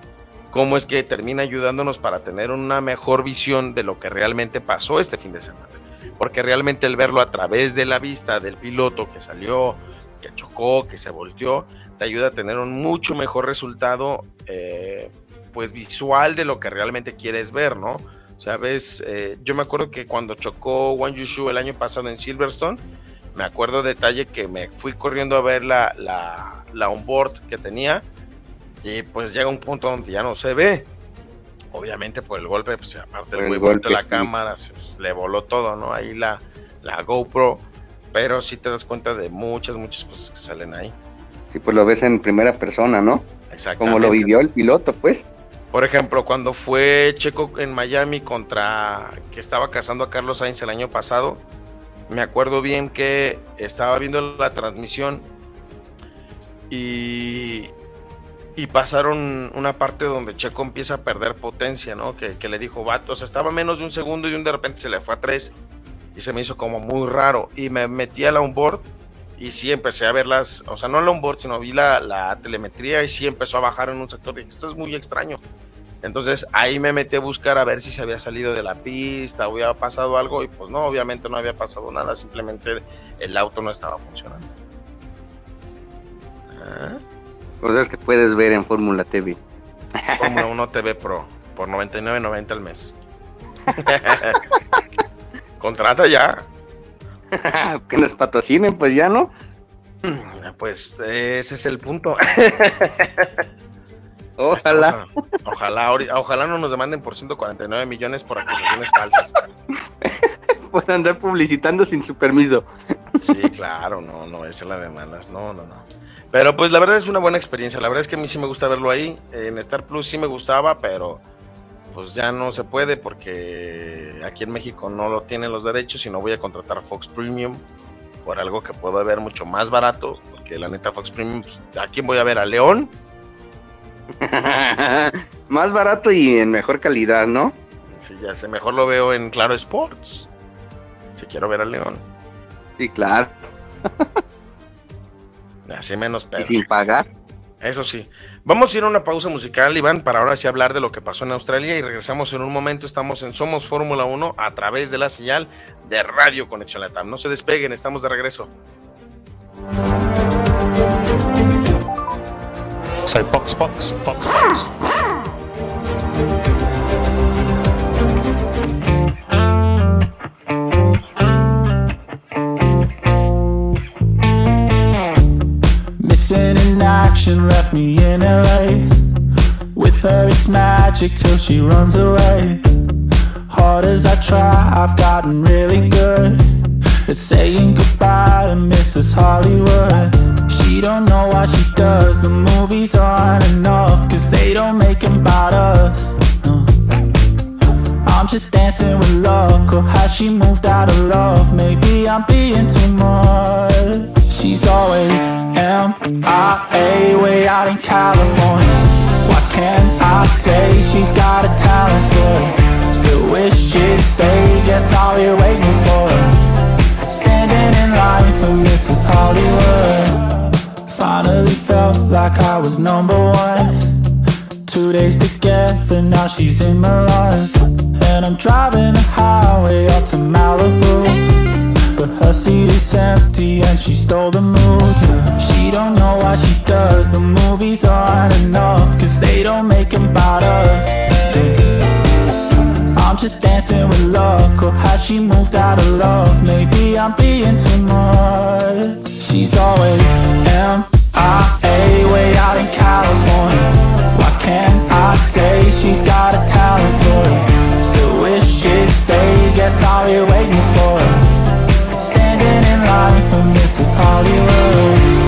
cómo es que termina ayudándonos para tener una mejor visión de lo que realmente pasó este fin de semana. Porque realmente el verlo a través de la vista del piloto que salió, que chocó, que se volteó, te ayuda a tener un mucho mejor resultado eh, pues visual de lo que realmente quieres ver, ¿no? O sea, ves, eh, yo me acuerdo que cuando chocó Wang Yushu el año pasado en Silverstone, me acuerdo detalle que me fui corriendo a ver la, la, la onboard que tenía y pues llega un punto donde ya no se ve. Obviamente por el golpe, pues aparte del golpe de la cámara, se, pues, le voló todo, ¿no? Ahí la, la GoPro, pero sí te das cuenta de muchas, muchas cosas que salen ahí. Sí, pues lo ves en primera persona, ¿no? Exactamente. Como lo vivió el piloto, pues. Por ejemplo, cuando fue Checo en Miami contra que estaba cazando a Carlos Sainz el año pasado, me acuerdo bien que estaba viendo la transmisión y y pasaron una parte donde Checo empieza a perder potencia, ¿no? Que, que le dijo, vato, o sea, estaba menos de un segundo y de repente se le fue a tres y se me hizo como muy raro y me metí a la onboard y sí empecé a ver las, o sea, no la onboard, sino vi la, la telemetría y sí empezó a bajar en un sector. Dije, esto es muy extraño. Entonces ahí me metí a buscar a ver si se había salido de la pista había pasado algo y pues no, obviamente no había pasado nada, simplemente el auto no estaba funcionando. ¿Ah? Cosas que puedes ver en Fórmula TV. Fórmula 1 TV Pro por 99.90 al mes. Contrata ya. que nos patrocinen, pues ya no. Pues ese es el punto. Ojalá. ojalá, ojalá no nos demanden por 149 millones por acusaciones falsas. por andar publicitando sin su permiso. sí, claro, no, no, esa es la de malas, no, no, no. Pero pues la verdad es una buena experiencia, la verdad es que a mí sí me gusta verlo ahí, en Star Plus sí me gustaba, pero pues ya no se puede porque aquí en México no lo tienen los derechos y no voy a contratar Fox Premium por algo que puedo ver mucho más barato, porque la neta Fox Premium, pues, ¿a quién voy a ver? ¿A León? más barato y en mejor calidad, ¿no? Sí, ya sé, mejor lo veo en Claro Sports, si quiero ver a León. Sí, claro. Así menos pedos. Y sin pagar. Eso sí. Vamos a ir a una pausa musical, Iván, para ahora sí hablar de lo que pasó en Australia y regresamos en un momento. Estamos en Somos Fórmula 1 a través de la señal de Radio Conexión Latam. No se despeguen, estamos de regreso. Soy box, box, box, in action left me in LA With her it's magic till she runs away Hard as I try, I've gotten really good At saying goodbye to Mrs. Hollywood She don't know what she does, the movies aren't enough Cause they don't make them about us no. I'm just dancing with luck Or has she moved out of love? Maybe I'm being too much She's always M.I.A. way out in California What can't I say? She's got a talent for it Still wish she'd stay, guess I'll be waiting for her Standing in line for Mrs. Hollywood Finally felt like I was number one Two days together, now she's in my life And I'm driving the highway up to Malibu but her seat is empty and she stole the mood She don't know why she does The movies aren't enough Cause they don't make them about us I'm just dancing with luck Or has she moved out of love? Maybe I'm being too much She's always M.I.A. Way out in California Why can't I say? She's got a talent for it Still wish she'd stay Guess I'll be waiting for life from Mrs. Hollywood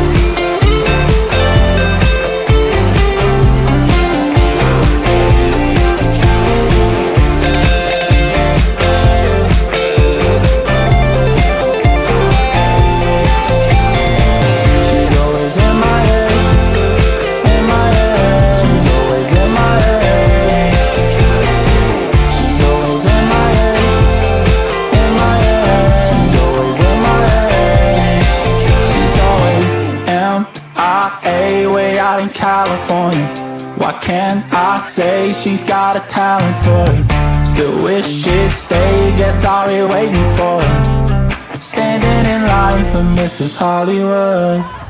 She's got a talent for it Still wish she'd stay Guess I'll be waiting for her Standing in line for Mrs. Hollywood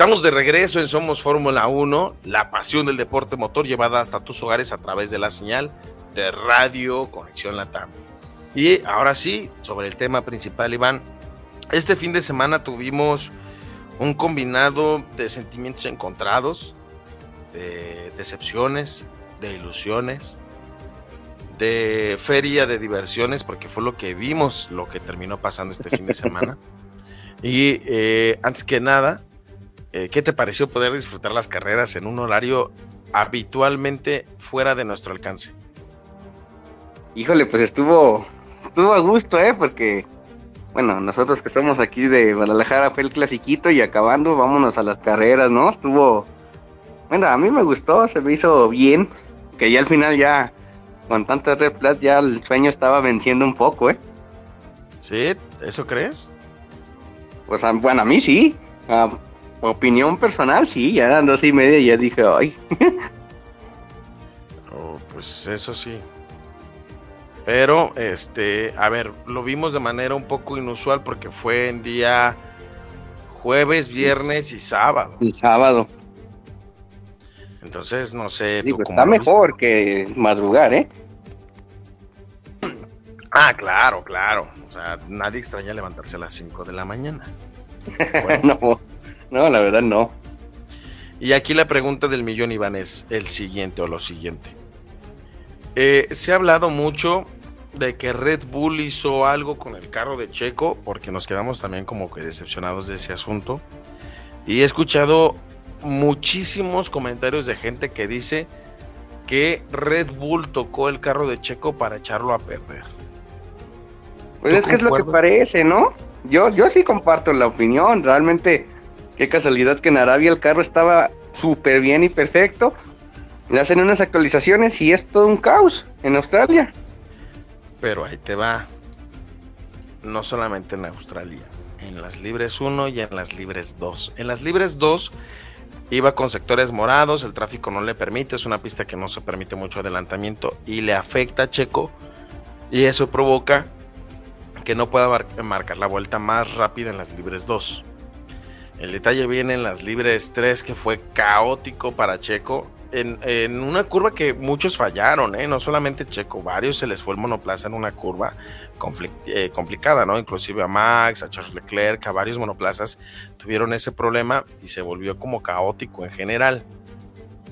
Estamos de regreso en Somos Fórmula 1, la pasión del deporte motor llevada hasta tus hogares a través de la señal de Radio Conexión Latam. Y ahora sí, sobre el tema principal, Iván. Este fin de semana tuvimos un combinado de sentimientos encontrados, de decepciones, de ilusiones, de feria de diversiones, porque fue lo que vimos, lo que terminó pasando este fin de semana. Y eh, antes que nada, eh, ¿qué te pareció poder disfrutar las carreras en un horario habitualmente fuera de nuestro alcance? Híjole, pues estuvo, estuvo a gusto, ¿eh? Porque, bueno, nosotros que somos aquí de Guadalajara fue el clasiquito y acabando, vámonos a las carreras, ¿no? Estuvo, bueno, a mí me gustó, se me hizo bien, que ya al final ya, con tanta red ya el sueño estaba venciendo un poco, ¿eh? ¿Sí? ¿Eso crees? Pues bueno, a mí sí. Opinión personal, sí, ya eran dos y media y ya dije, ay. oh, pues eso sí. Pero, este, a ver, lo vimos de manera un poco inusual porque fue en día jueves, viernes y sábado. Y sábado. Entonces, no sé. ¿tú está mejor que madrugar, ¿eh? Ah, claro, claro. O sea, nadie extraña levantarse a las 5 de la mañana. no, no, la verdad no. Y aquí la pregunta del millón, Iván, es el siguiente o lo siguiente. Eh, se ha hablado mucho de que Red Bull hizo algo con el carro de Checo, porque nos quedamos también como que decepcionados de ese asunto. Y he escuchado muchísimos comentarios de gente que dice que Red Bull tocó el carro de Checo para echarlo a perder. Pues es que es lo que parece, ¿no? Yo, yo sí comparto la opinión. Realmente, qué casualidad que en Arabia el carro estaba súper bien y perfecto. Le hacen unas actualizaciones y es todo un caos en Australia. Pero ahí te va. No solamente en Australia, en las libres 1 y en las libres 2. En las libres 2 iba con sectores morados, el tráfico no le permite, es una pista que no se permite mucho adelantamiento y le afecta a Checo y eso provoca que no pueda marcar la vuelta más rápida en las libres 2. El detalle viene en las libres 3 que fue caótico para Checo. En, una curva que muchos fallaron, ¿eh? no solamente Checo, varios se les fue el monoplaza en una curva eh, complicada, ¿no? Inclusive a Max, a Charles Leclerc, a varios monoplazas tuvieron ese problema y se volvió como caótico en general.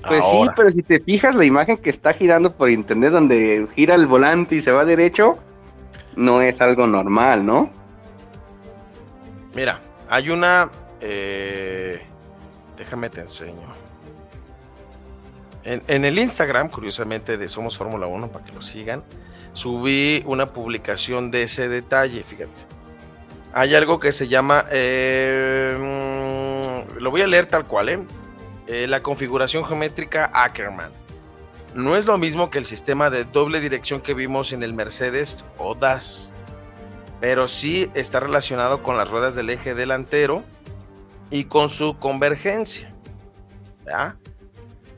Pues sí, pero si te fijas la imagen que está girando por internet donde gira el volante y se va derecho, no es algo normal, ¿no? Mira, hay una... Eh, déjame te enseño. En, el Instagram, curiosamente, de Somos Fórmula 1, para que lo sigan, subí una publicación de ese detalle, fíjate. Hay algo que se llama, eh, mm, lo voy a leer tal cual, ¿eh? La configuración geométrica Ackerman. No es lo mismo que el sistema de doble dirección que vimos en el Mercedes o DAS, pero sí está relacionado con las ruedas del eje delantero y con su convergencia.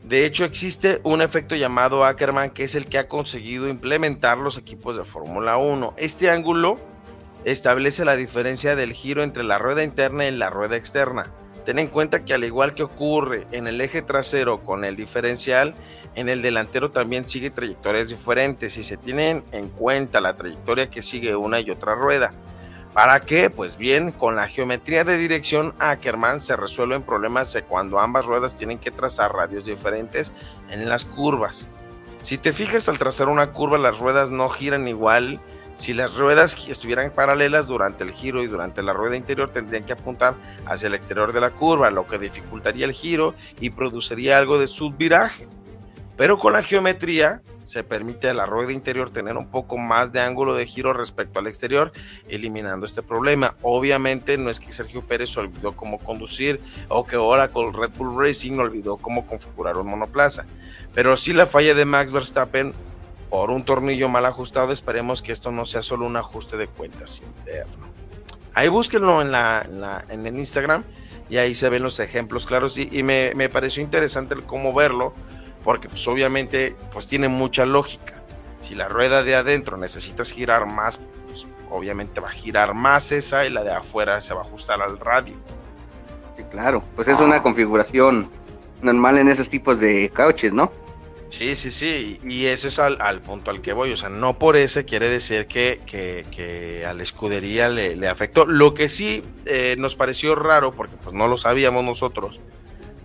De hecho, existe un efecto llamado Ackerman que es el que ha conseguido implementar los equipos de Fórmula 1. Este ángulo establece la diferencia del giro entre la rueda interna y la rueda externa. Ten en cuenta que al igual que ocurre en el eje trasero con el diferencial, en el delantero también sigue trayectorias diferentes y se tienen en cuenta la trayectoria que sigue una y otra rueda. ¿Para qué? Pues bien, con la geometría de dirección Ackerman se resuelven problemas cuando ambas ruedas tienen que trazar radios diferentes en las curvas. Si te fijas al trazar una curva, las ruedas no giran igual. Si las ruedas estuvieran paralelas durante el giro y durante la rueda interior tendrían que apuntar hacia el exterior de la curva, lo que dificultaría el giro y produciría algo de subviraje. Pero con la geometría se permite a la rueda interior tener un poco más de ángulo de giro respecto al exterior, eliminando este problema. Obviamente no es que Sergio Pérez olvidó cómo conducir o que Oracle Red Bull Racing olvidó cómo configurar un monoplaza, pero sí la falla de Max Verstappen por un tornillo mal ajustado, esperemos que esto no sea solo un ajuste de cuentas interno. Ahí búsquenlo en, el Instagram y ahí se ven los ejemplos claros y, me pareció interesante cómo verlo porque pues obviamente pues tiene mucha lógica. Si la rueda de adentro necesitas girar más, pues obviamente va a girar más esa y la de afuera se va a ajustar al radio. Sí, claro, pues es una configuración normal en esos tipos de coches, ¿no? Sí, sí, sí, y ese es al, punto al que voy, o sea, no por ese quiere decir que, que, a la escudería le, afectó. Lo que sí eh, nos pareció raro, porque pues no lo sabíamos nosotros,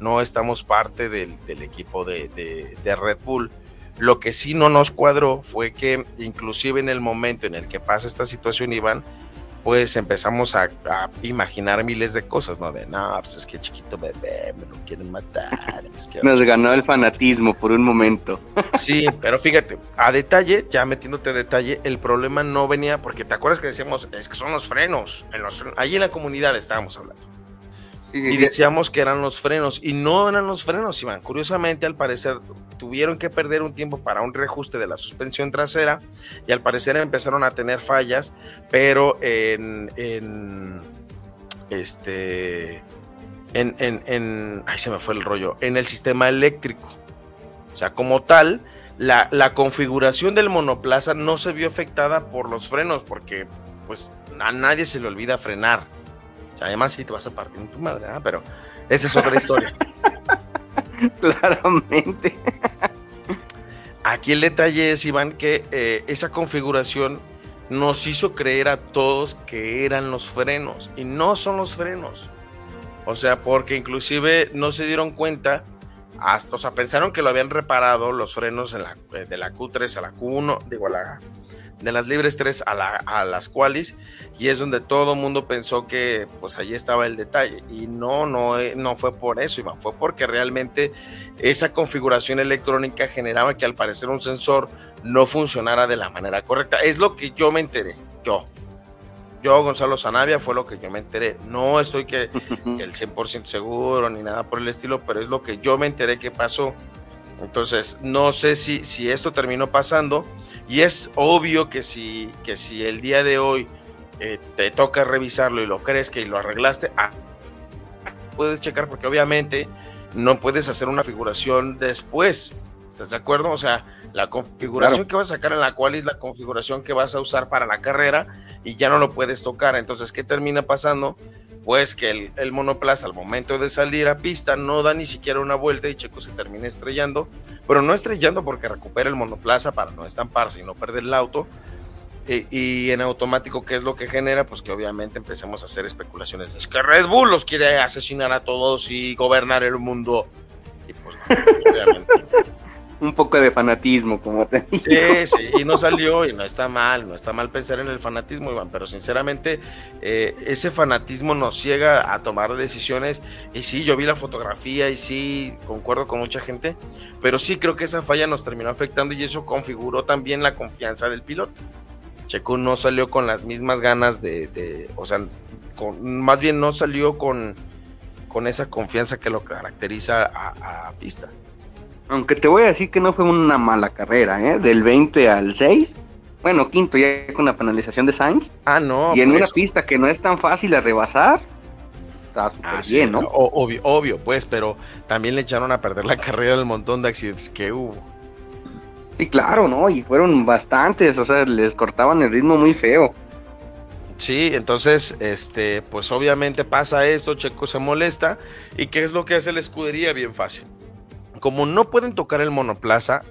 no estamos parte del, equipo de, Red Bull, Lo que sí no nos cuadró fue que inclusive en el momento en el que pasa esta situación, Iván, pues empezamos a, imaginar miles de cosas, ¿no? De, no, pues es que chiquito bebé, me lo quieren matar. Nos ganó el fanatismo por un momento. sí, pero fíjate, a detalle, ya metiéndote a detalle, el problema no venía, porque te acuerdas que decíamos, es que son los frenos, en los, ahí en la comunidad estábamos hablando y decíamos que eran los frenos y no eran los frenos, Iván. Curiosamente, al parecer, tuvieron que perder un tiempo para un reajuste de la suspensión trasera y al parecer empezaron a tener fallas, pero en, en este, en, en, en, ay, se me fue el rollo, en el sistema eléctrico. O sea, como tal, la, la configuración del monoplaza no se vio afectada por los frenos porque, pues, a nadie se le olvida frenar además sí te vas a partir en tu madre, ¿ah? pero esa es otra historia. Claramente. Aquí el detalle es, Iván, que eh, esa configuración nos hizo creer a todos que eran los frenos y no son los frenos. O sea, porque inclusive no se dieron cuenta, hasta, o sea, pensaron que lo habían reparado los frenos en la, eh, de la Q3 a la Q1, digo, a la de las libres 3 a, las cuales y es donde todo el mundo pensó que pues allí estaba el detalle y no, no, eh, no fue por eso, Iván, fue porque realmente esa configuración electrónica generaba que al parecer un sensor no funcionara de la manera correcta. Es lo que yo me enteré, yo. Yo, Gonzalo Zanavia, fue lo que yo me enteré. No estoy que, que el 100% seguro ni nada por el estilo, pero es lo que yo me enteré que pasó entonces, no sé si, si esto terminó pasando y es obvio que si, que si el día de hoy eh, te toca revisarlo y lo crees que lo arreglaste, ah, puedes checar porque obviamente no puedes hacer una figuración después. ¿Estás de acuerdo? O sea, la configuración que vas a sacar en la cual es la configuración que vas a usar para la carrera y ya no lo puedes tocar. Entonces, ¿qué termina pasando? Pues que el, monoplaza al momento de salir a pista no da ni siquiera una vuelta y Checo se termina estrellando, pero no estrellando porque recupera el monoplaza para no estamparse y no perder el auto. Y, en automático, ¿qué es lo que genera? Pues que obviamente empecemos a hacer especulaciones. Es que Red Bull los quiere asesinar a todos y gobernar el mundo. Y pues, obviamente un poco de fanatismo, como te digo. Sí, sí, y no salió y no está mal, no está mal pensar en el fanatismo, Iván, pero sinceramente eh, ese fanatismo nos ciega a tomar decisiones y sí, yo vi la fotografía y sí, concuerdo con mucha gente, pero sí creo que esa falla nos terminó afectando y eso configuró también la confianza del piloto. Checo no salió con las mismas ganas de, o sea, con, más bien no salió con, con esa confianza que lo caracteriza a pista. Aunque te voy a decir que no fue una mala carrera, ¿eh? Del 20 al 6. Bueno, quinto ya con la penalización de Sainz. Ah, no. Y en una pista que no es tan fácil de rebasar. Está súper ah, bien, ¿no? Obvio, obvio, pues, pero también le echaron a perder la carrera del montón de accidentes que hubo. Sí, claro, ¿no? Y fueron bastantes, o sea, les cortaban el ritmo muy feo. Sí, entonces, este, pues obviamente pasa esto, Checo se molesta. ¿Y qué es lo que hace la escudería? Bien fácil como no pueden tocar el monoplaza,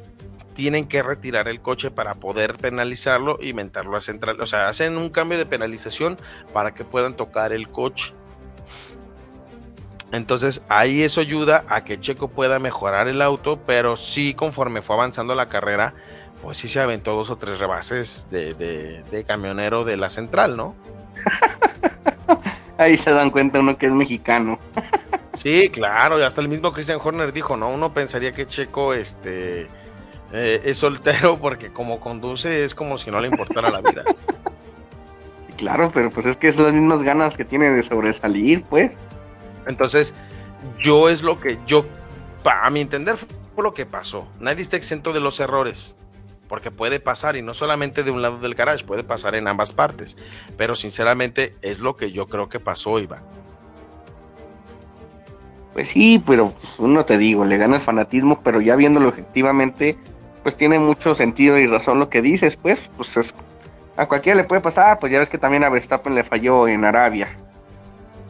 tienen que retirar el coche para poder penalizarlo y mentarlo a central. O sea, hacen un cambio de penalización para que puedan tocar el coche. Entonces ahí eso ayuda a que Checo pueda mejorar el auto, pero sí conforme fue avanzando la carrera, pues sí se aventó dos o tres rebases de, de camionero de la central, ¿no? ahí se dan cuenta uno que es mexicano. Sí, claro, y hasta el mismo Christian Horner dijo, ¿no? Uno pensaría que Checo este, eh, es soltero porque como conduce es como si no le importara la vida. Claro, pero pues es que es las mismas ganas que tiene de sobresalir, pues. Entonces, yo es lo que yo, a mi entender, fue lo que pasó. Nadie está exento de los errores, porque puede pasar, y no solamente de un lado del garage, puede pasar en ambas partes. Pero sinceramente es lo que yo creo que pasó, Iván. Pues sí, pero uno te digo, le gana el fanatismo, pero ya viéndolo efectivamente, pues tiene mucho sentido y razón lo que dices, pues, pues es, a cualquiera le puede pasar, pues ya ves que también a Verstappen le falló en Arabia.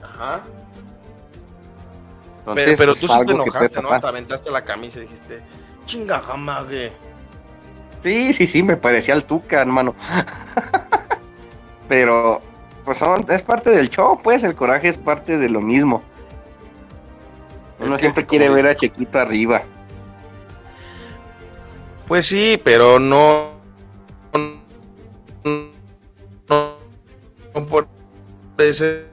Ajá. pero, pero pues, tú sí te enojaste, ¿no? Hasta aventaste la camisa y dijiste, chinga jamague. Sí, sí, sí, me parecía el Tuca, hermano. pero, pues son, es parte del show, pues, el coraje es parte de lo mismo. Uno siempre quiere ver a Chequito arriba. Pues sí, pero no, no, no por ese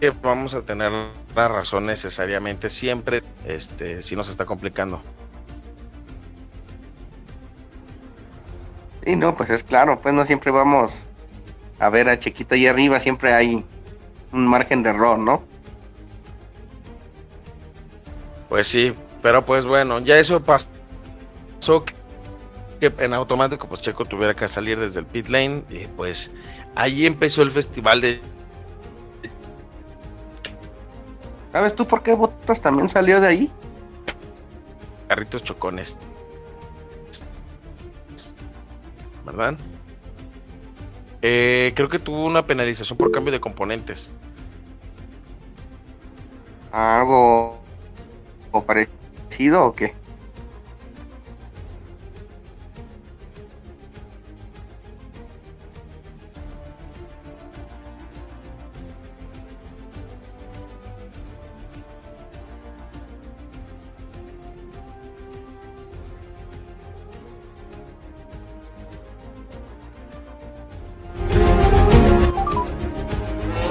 que vamos a tener la razón necesariamente siempre, este, si nos está complicando. Sí, no, pues es claro, pues no siempre vamos a ver a Chiquito ahí arriba, siempre hay un margen de error, ¿no? Pues sí, pero pues bueno, ya eso pasó que en automático pues Checo tuviera que salir desde el pit lane y pues ahí empezó el festival de ¿Sabes tú por qué Botas también salió de ahí? carritos chocones. ¿Verdad? Eh, creo que tuvo una penalización por cambio de componentes. ¿Algo o parecido o qué?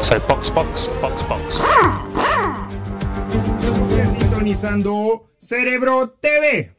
So box, box, box, box. Sintonizando Cerebro TV.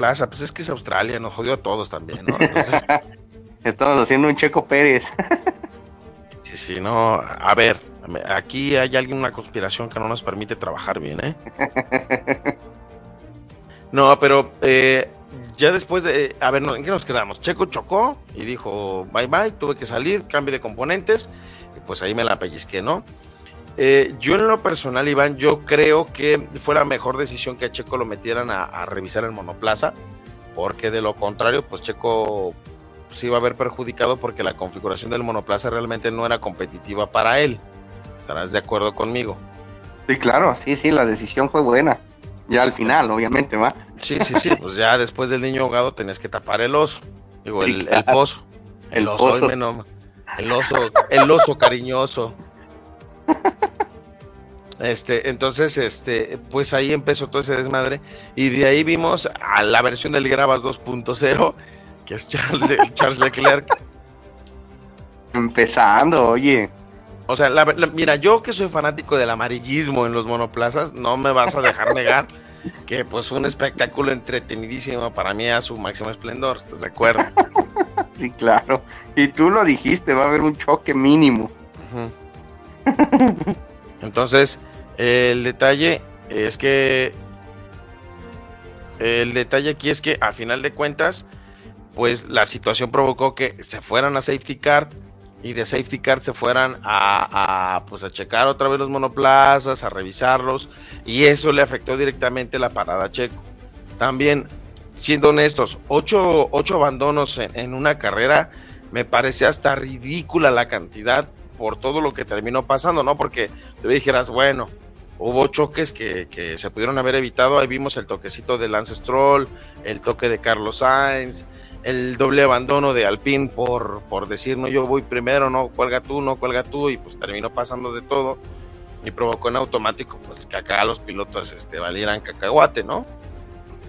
Monoplaza. Pues es que es Australia, nos jodió a todos también, ¿no? Entonces, Estamos haciendo un Checo Pérez. sí, sí, no. A ver, aquí hay alguien, una conspiración que no nos permite trabajar bien, ¿eh? No, pero eh, ya después de. A ver, ¿en qué nos quedamos? Checo chocó y dijo bye bye, tuve que salir, cambio de componentes, y pues ahí me la pellizqué, ¿no? Eh, yo en lo personal, Iván, yo creo que fue la mejor decisión que a Checo lo metieran a, a revisar el monoplaza, porque de lo contrario, pues Checo se iba a ver perjudicado porque la configuración del monoplaza realmente no era competitiva para él. ¿Estarás de acuerdo conmigo? Sí, claro, sí, sí, la decisión fue buena. Ya al final, obviamente, va. Sí, sí, sí, pues ya después del niño ahogado tenías que tapar el oso, digo, Sí, el, pozo. El, El oso, pozo. el oso, el oso cariñoso. Este, entonces, este, pues ahí empezó todo ese desmadre y de ahí vimos a la versión del Gravas 2.0, que es Charles, Charles Leclerc. Empezando, oye. O sea, la- la- mira, yo que soy fanático del amarillismo en los monoplazas, no me vas a dejar negar que pues fue un espectáculo entretenidísimo para mí a su máximo esplendor, ¿estás de acuerdo? Sí, claro. Y tú lo dijiste, va a haber un choque mínimo. Entonces, el detalle es que el detalle aquí es que a final de cuentas, pues la situación provocó que se fueran a safety car y de safety car se fueran a, pues a checar otra vez los monoplazas, a revisarlos y eso le afectó directamente la parada Checo. También, siendo honestos, ocho, ocho abandonos en, en una carrera me parece hasta ridícula la cantidad por todo lo que terminó pasando, ¿no? Porque te dijeras, bueno, hubo choques que, que se pudieron haber evitado, ahí vimos el toquecito de Lance Stroll, el toque de Carlos Sainz, el doble abandono de Alpine por, por decir, no, yo voy primero, no, cuelga tú, no, cuelga tú, y pues terminó pasando de todo y provocó en automático pues que acá los pilotos este, valieran cacahuate, ¿no?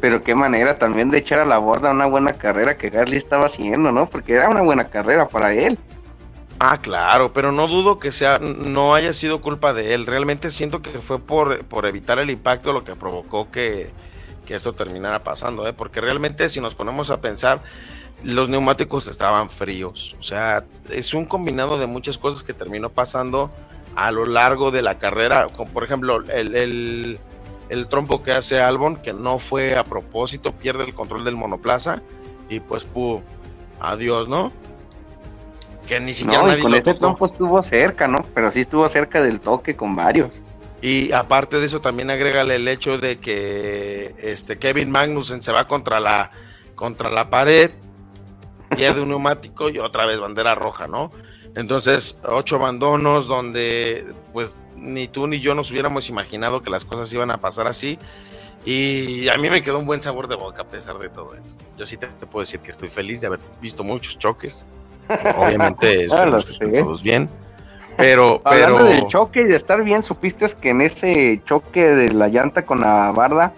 Pero qué manera también de echar a la borda una buena carrera que Gasly estaba haciendo, ¿no? Porque era una buena carrera para él. Ah, claro, pero no dudo que sea, no haya sido culpa de él. Realmente siento que fue por, por evitar el impacto lo que provocó que, que esto terminara pasando, ¿eh? porque realmente si nos ponemos a pensar, los neumáticos estaban fríos, o sea, es un combinado de muchas cosas que terminó pasando a lo largo de la carrera, por ejemplo el, el, trompo que hace Albon, que no fue a propósito, pierde el control del monoplaza y pues pu, adiós, ¿no? Que ni siquiera no, y con ese trompo estuvo cerca, ¿no? Pero sí estuvo cerca del toque con varios. Y aparte de eso, también agrégale el hecho de que este Kevin Magnussen se va contra la, contra la pared, pierde un neumático y otra vez bandera roja, ¿no? Entonces, ocho abandonos donde pues ni tú ni yo nos hubiéramos imaginado que las cosas iban a pasar así. Y a mí me quedó un buen sabor de boca a pesar de todo eso. Yo sí te, puedo decir que estoy feliz de haber visto muchos choques. Obviamente, que todos bien pero, Hablando pero... del choque y de estar bien, supiste que en ese choque de la llanta con la barda,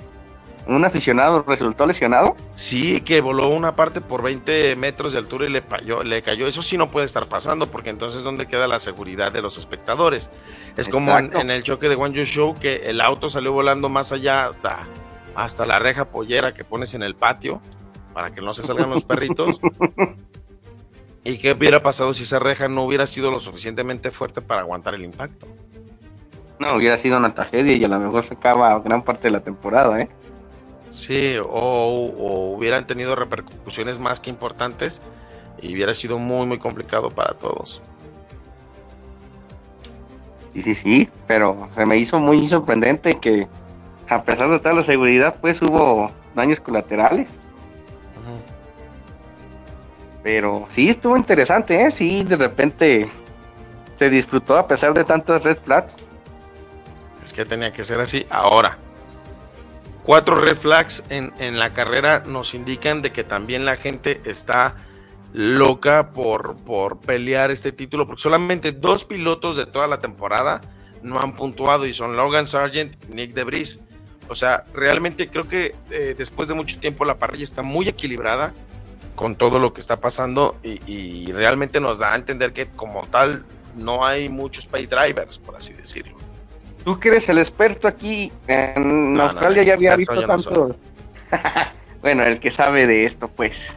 un aficionado resultó lesionado. Sí, que voló una parte por 20 metros de altura y le, cayó, le cayó. Eso sí no puede estar pasando, porque entonces ¿dónde queda la seguridad de los espectadores? Es como en, el choque de One Show, que el auto salió volando más allá hasta, hasta la reja pollera que pones en el patio, para que no se salgan los perritos. ¿Y qué hubiera pasado si esa reja no hubiera sido lo suficientemente fuerte para aguantar el impacto? No, hubiera sido una tragedia y a lo mejor se acaba gran parte de la temporada, ¿eh? Sí, o, hubieran tenido repercusiones más que importantes y hubiera sido muy, muy complicado para todos. Sí, sí, sí, pero se me hizo muy sorprendente que a pesar de toda la seguridad, pues hubo daños colaterales. Pero sí estuvo interesante, ¿eh? Sí, de repente se disfrutó a pesar de tantas red flags. Es que tenía que ser así. Ahora, cuatro red flags en, en la carrera nos indican de que también la gente está loca por, por pelear este título, porque solamente dos pilotos de toda la temporada no han puntuado y son Logan Sargent y Nick DeBris. O sea, realmente creo que eh, después de mucho tiempo la parrilla está muy equilibrada con todo lo que está pasando y, realmente nos da a entender que como tal no hay muchos pay drivers, por así decirlo. Tú que eres el experto aquí en Australia ya había visto tantos. bueno, el que sabe de esto, pues.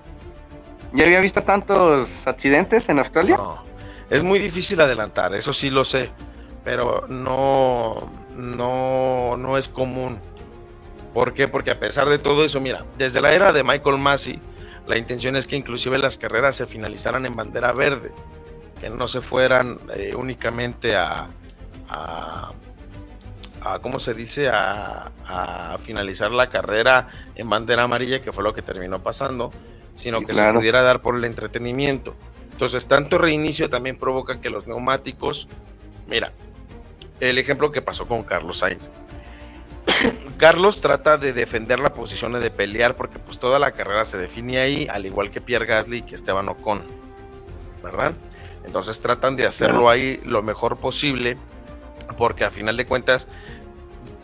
¿Ya había visto tantos accidentes en Australia? No, es muy difícil adelantar, eso sí lo sé, pero no, no, no es común. ¿Por qué? Porque a pesar de todo eso, mira, desde la era de Michael Massey, la intención es que inclusive las carreras se finalizaran en bandera verde, que no se fueran eh, únicamente a, a, ¿cómo se dice?, a, a, finalizar la carrera en bandera amarilla, que fue lo que terminó pasando, sino que se pudiera dar por el entretenimiento. Entonces, tanto reinicio también provoca que los neumáticos, mira, el ejemplo que pasó con Carlos Sainz, Carlos trata de defender la posición y de pelear porque pues toda la carrera se define ahí, al igual que Pierre Gasly y que Esteban Ocon, ¿verdad? Entonces tratan de hacerlo ahí lo mejor posible porque a final de cuentas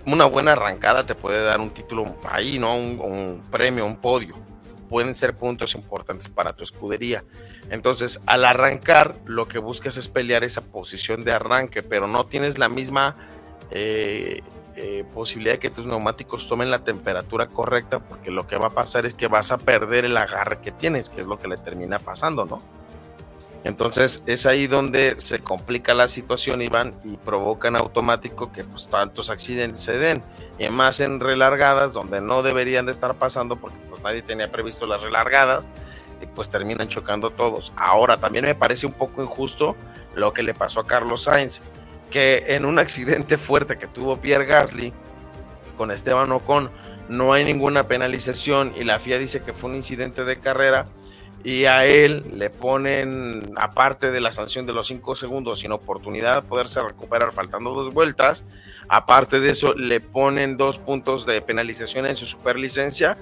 una buena arrancada te puede dar un título ahí, ¿no? Un, un premio, un podio. Pueden ser puntos importantes para tu escudería. Entonces, al arrancar, lo que buscas es pelear esa posición de arranque, pero no tienes la misma eh, eh, posibilidad de que tus neumáticos tomen la temperatura correcta, porque lo que va a pasar es que vas a perder el agarre que tienes, que es lo que le termina pasando, ¿no? Entonces es ahí donde se complica la situación, Iván, y provoca en automático que pues tantos accidentes se den, y más en relargadas, donde no deberían de estar pasando, porque pues nadie tenía previsto las relargadas, y pues terminan chocando todos. Ahora, también me parece un poco injusto lo que le pasó a Carlos Sainz que en un accidente fuerte que tuvo Pierre Gasly con Esteban Ocon no hay ninguna penalización y la FIA dice que fue un incidente de carrera y a él le ponen, aparte de la sanción de los cinco segundos, sin oportunidad de poderse recuperar faltando dos vueltas, aparte de eso le ponen dos puntos de penalización en su superlicencia.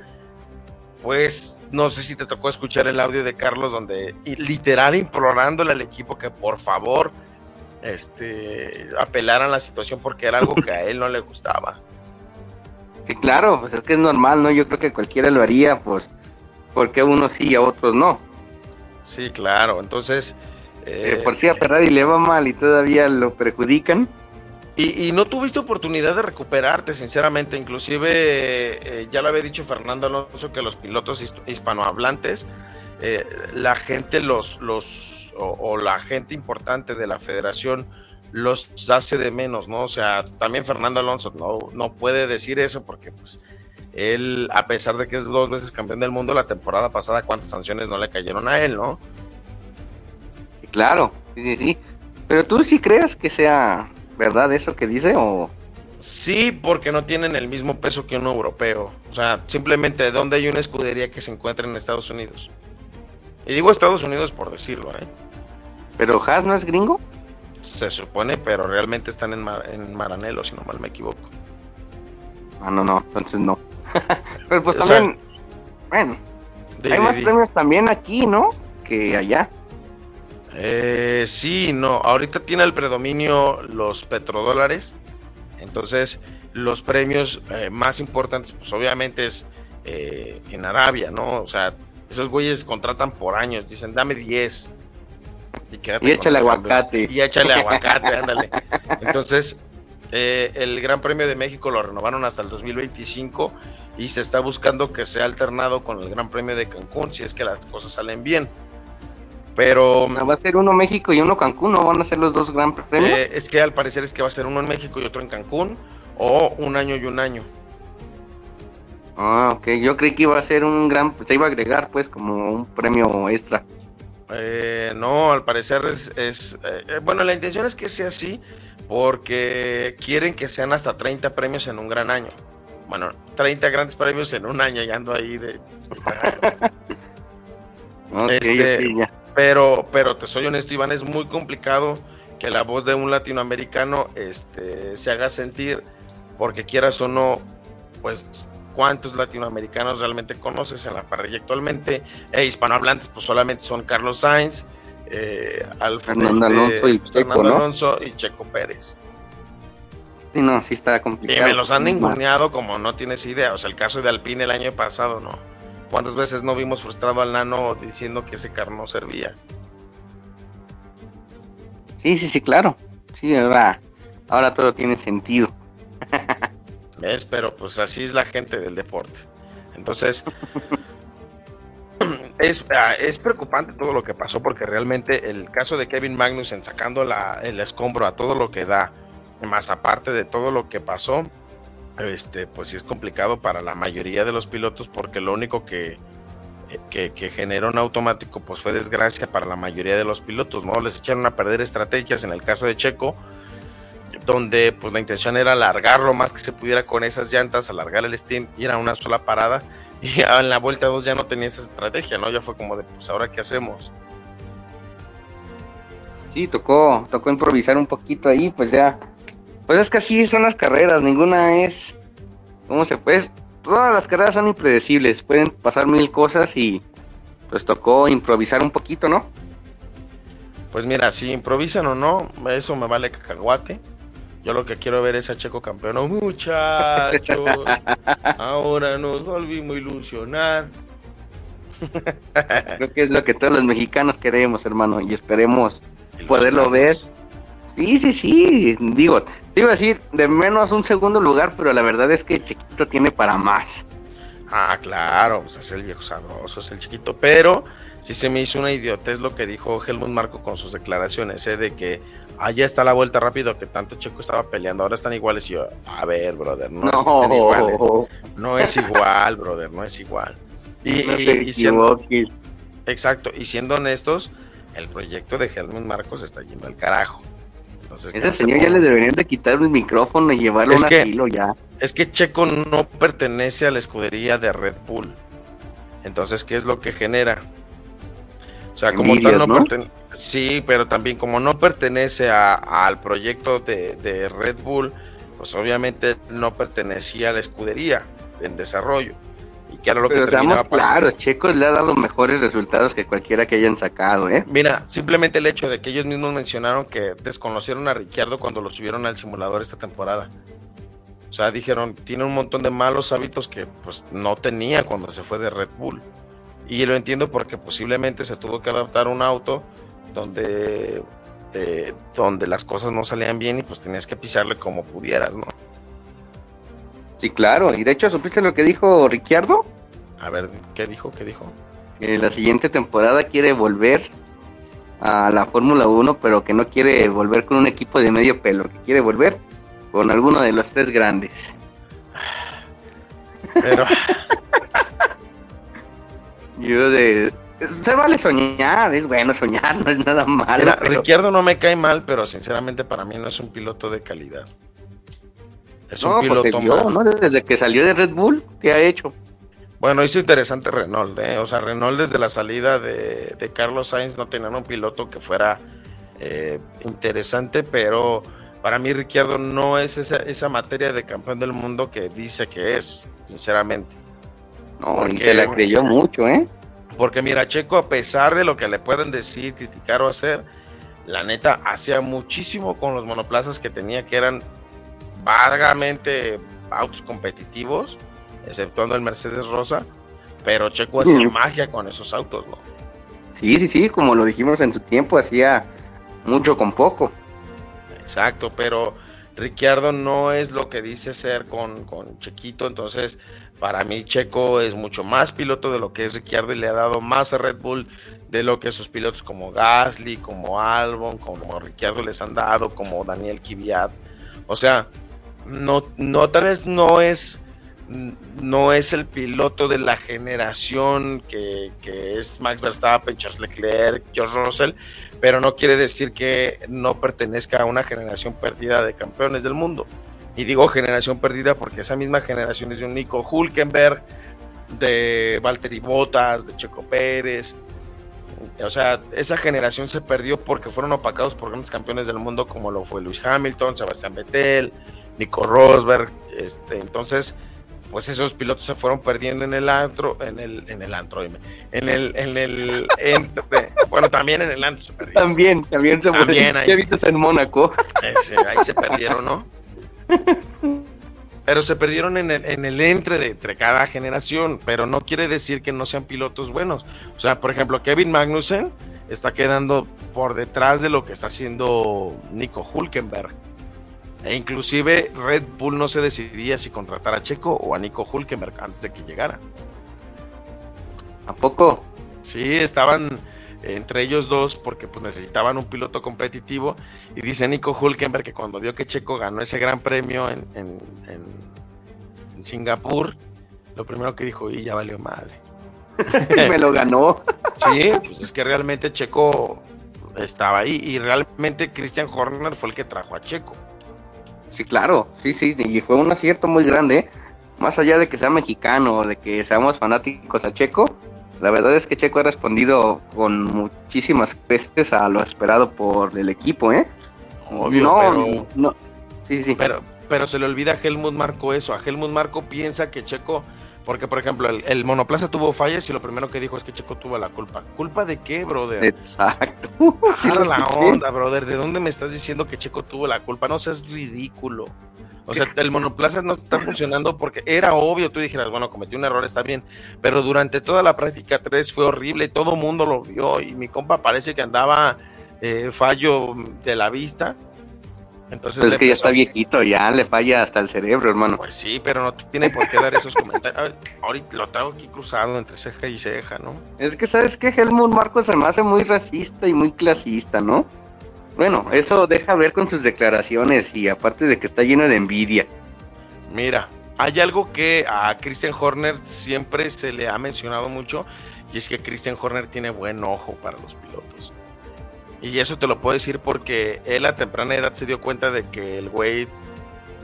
Pues no sé si te tocó escuchar el audio de Carlos donde literal implorándole al equipo que por favor este apelaran la situación porque era algo que a él no le gustaba. Sí, claro, pues es que es normal, ¿no? Yo creo que cualquiera lo haría, pues, porque unos sí y a otros no. Sí, claro, entonces... Eh, por si a Ferrari le va mal y todavía lo perjudican. Y, no tuviste oportunidad de recuperarte, sinceramente. Inclusive, eh, ya lo había dicho Fernando Alonso, que los pilotos hispanohablantes, eh, la gente los, los o, la gente importante de la federación los hace de menos, ¿no? O sea, también Fernando Alonso no, no puede decir eso porque, pues, él, a pesar de que es dos veces campeón del mundo, la temporada pasada, ¿cuántas sanciones no le cayeron a él, no? Sí, claro, sí, sí, sí. Pero tú sí crees que sea verdad eso que dice o... Sí, porque no tienen el mismo peso que un europeo. O sea, simplemente donde hay una escudería que se encuentra en Estados Unidos. Y digo Estados Unidos por decirlo, ¿eh? ¿Pero Haas no es gringo? Se supone, pero realmente están en, en Maranelo, si no mal me equivoco. Ah, no, no, entonces no. pero pues también, bueno, hay más premios también aquí, ¿no? Que allá. Eh, sí, no, ahorita tiene el predominio los petrodólares, entonces los premios eh, más importantes, pues obviamente es eh, en Arabia, ¿no? O sea, esos güeyes contratan por años, dicen, dame 10. Y, y échale aguacate. Y échale aguacate, ándale. Entonces, eh, el Gran Premio de México lo renovaron hasta el 2025 y se está buscando que sea alternado con el Gran Premio de Cancún, si es que las cosas salen bien. Pero. va a ser uno México y uno Cancún, ¿no? ¿Van a ser los dos Gran Premios? Eh, es que al parecer es que va a ser uno en México y otro en Cancún, o un año y un año. Ah, ok. Yo creí que iba a ser un gran. Se iba a agregar, pues, como un premio extra. Eh, no, al parecer es. es eh, bueno, la intención es que sea así, porque quieren que sean hasta 30 premios en un gran año. Bueno, 30 grandes premios en un año, ya ando ahí de. este, ya. Pero, pero te soy honesto, Iván, es muy complicado que la voz de un latinoamericano este, se haga sentir, porque quieras o no, pues cuántos latinoamericanos realmente conoces en la parrilla actualmente, e hispanohablantes, pues solamente son Carlos Sainz, eh, Fernando, Alonso, y Checo, Alonso y Checo Pérez. Sí, no, sí está complicado. Y me los han ninguneado como no tienes idea. O sea, el caso de Alpine el año pasado, ¿no? ¿Cuántas veces no vimos frustrado al nano diciendo que ese carro no servía? Sí, sí, sí, claro. Sí, ahora, ahora todo tiene sentido. ¿Ves? Pero pues así es la gente del deporte. Entonces, es, ah, es, preocupante todo lo que pasó porque realmente el caso de Kevin Magnussen sacando la, el escombro a todo lo que da, más aparte de todo lo que pasó, este, pues sí es complicado para la mayoría de los pilotos porque lo único que, que, generó un automático pues fue desgracia para la mayoría de los pilotos, ¿no? Les echaron a perder estrategias en el caso de Checo, donde pues la intención era alargar lo más que se pudiera con esas llantas, alargar el steam y era una sola parada y en la vuelta 2 ya no tenía esa estrategia, ¿no? Ya fue como de pues ahora qué hacemos. Sí, tocó, tocó improvisar un poquito ahí, pues ya pues es que así son las carreras, ninguna es, ¿cómo se puede? Todas las carreras son impredecibles, pueden pasar mil cosas y pues tocó improvisar un poquito, ¿no? Pues mira, si improvisan o no, eso me vale cacahuate. Yo lo que quiero ver es a Checo campeón. Muchachos, ahora nos volvimos a ilusionar. Creo que es lo que todos los mexicanos queremos, hermano, y esperemos poderlo ver. Sí, sí, sí, digo, te iba a decir de menos un segundo lugar, pero la verdad es que Chiquito tiene para más. Ah, claro, pues es el viejo sabroso, es el chiquito, pero sí se me hizo una idiotez lo que dijo Helmut Marco con sus declaraciones, ¿eh? de que allá está la vuelta rápido que tanto Checo estaba peleando, ahora están iguales y yo, a ver, brother, no, no. iguales, no es igual, brother, no es igual. Y, siendo, exacto, y siendo honestos, el proyecto de Helmut Marcos está yendo al carajo. Ese señor ya le deberían de quitar el micrófono y llevarlo a un ya. Es que Checo no pertenece a la escudería de Red Bull. Entonces, ¿qué es lo que genera? O sea, como tal no, pertenece... Sí, pero también como no pertenece al proyecto de, Red Bull, pues obviamente no pertenecía a la escudería en desarrollo. Y que era lo Pero que seamos claros, Checo le ha dado mejores resultados que cualquiera que hayan sacado, ¿eh? Mira, simplemente el hecho de que ellos mismos mencionaron que desconocieron a Ricciardo cuando lo subieron al simulador esta temporada. O sea, dijeron, tiene un montón de malos hábitos que pues no tenía cuando se fue de Red Bull. Y lo entiendo porque posiblemente se tuvo que adaptar un auto donde, eh, donde las cosas no salían bien y pues tenías que pisarle como pudieras, ¿no? Sí, claro. Y de hecho, ¿supiste lo que dijo Ricciardo? A ver, ¿qué dijo? ¿Qué dijo? Que la siguiente temporada quiere volver a la Fórmula 1, pero que no quiere volver con un equipo de medio pelo, que quiere volver con alguno de los tres grandes. Pero Yo de... Se vale soñar, es bueno soñar, no es nada malo. Pero- Ricciardo no me cae mal, pero sinceramente para mí no es un piloto de calidad. Es no, un pues piloto vio, más. ¿no? Desde que salió de Red Bull, ¿qué ha hecho? Bueno, hizo interesante Renault, ¿eh? O sea, Renault desde la salida de, de Carlos Sainz no tenían un piloto que fuera eh, interesante, pero para mí Ricciardo no es esa, esa materia de campeón del mundo que dice que es, sinceramente. No, y Porque- se la creyó mucho, ¿eh? Porque mira, Checo, a pesar de lo que le pueden decir, criticar o hacer, la neta hacía muchísimo con los monoplazas que tenía, que eran vagamente autos competitivos, exceptuando el Mercedes Rosa, pero Checo hacía magia con esos autos, ¿no? Sí, sí, sí, como lo dijimos en su tiempo, hacía mucho con poco. Exacto, pero Ricciardo no es lo que dice ser con, con Chequito, entonces para mí Checo es mucho más piloto de lo que es Ricciardo y le ha dado más a Red Bull de lo que sus pilotos como Gasly, como Albon, como Ricciardo les han dado, como Daniel Kvyat. O sea, no, no tal vez no es no es el piloto de la generación que, que es Max Verstappen, Charles Leclerc, George Russell, pero no quiere decir que no pertenezca a una generación perdida de campeones del mundo. Y digo generación perdida porque esa misma generación es de un Nico Hulkenberg, de Valtteri Bottas, de Checo Pérez. O sea, esa generación se perdió porque fueron opacados por grandes campeones del mundo como lo fue Lewis Hamilton, Sebastián Vettel, Nico Rosberg. Este, entonces, pues esos pilotos se fueron perdiendo en el antro, en el, en el antro, dime, en el, en el, entre- bueno, también en el antro se perdieron. También, también se También ahí. En Mónaco. Ese, ahí se perdieron, ¿no? Pero se perdieron en el, en el entre de entre cada generación, pero no quiere decir que no sean pilotos buenos. O sea, por ejemplo, Kevin Magnussen está quedando por detrás de lo que está haciendo Nico Hulkenberg. E inclusive Red Bull no se decidía si contratar a Checo o a Nico Hulkenberg antes de que llegara. ¿A poco? Sí, estaban entre ellos dos porque pues necesitaban un piloto competitivo y dice Nico Hulkenberg que cuando vio que Checo ganó ese gran premio en, en- en- en Singapur, lo primero que dijo, y ya valió madre. Me lo ganó. Sí, pues es que realmente Checo estaba ahí y realmente Christian Horner fue el que trajo a Checo. Sí, claro, sí, sí, y fue un acierto muy grande. ¿eh? Más allá de que sea mexicano o de que seamos fanáticos a Checo, la verdad es que Checo ha respondido con muchísimas creces a lo esperado por el equipo, ¿eh? Obvio, no, pero- no, sí, sí. Pero, pero se le olvida a Helmut Marco eso. A Helmut Marco piensa que Checo, porque por ejemplo, el, el monoplaza tuvo fallas y lo primero que dijo es que Checo tuvo la culpa. ¿Culpa de qué, brother? Exacto. Agarra la onda, brother. ¿De dónde me estás diciendo que Checo tuvo la culpa? No seas ridículo. O sea, el monoplaza no está funcionando porque era obvio. Tú dijeras, bueno, cometí un error, está bien. Pero durante toda la práctica 3 fue horrible. Todo el mundo lo vio. Y mi compa parece que andaba eh, fallo de la vista. Entonces, Pues es que ya está viejito, ya le falla hasta el cerebro, hermano. Pues sí, pero no tiene por qué dar esos comentarios. Ahorita lo traigo aquí cruzado entre ceja y ceja, ¿no? Es que sabes que Helmut Marcos se me hace muy racista y muy clasista, ¿no? Bueno, eso deja ver con sus declaraciones y aparte de que está lleno de envidia. Mira, hay algo que a Christian Horner siempre se le ha mencionado mucho y es que Christian Horner tiene buen ojo para los pilotos. Y eso te lo puedo decir porque él a temprana edad se dio cuenta de que el güey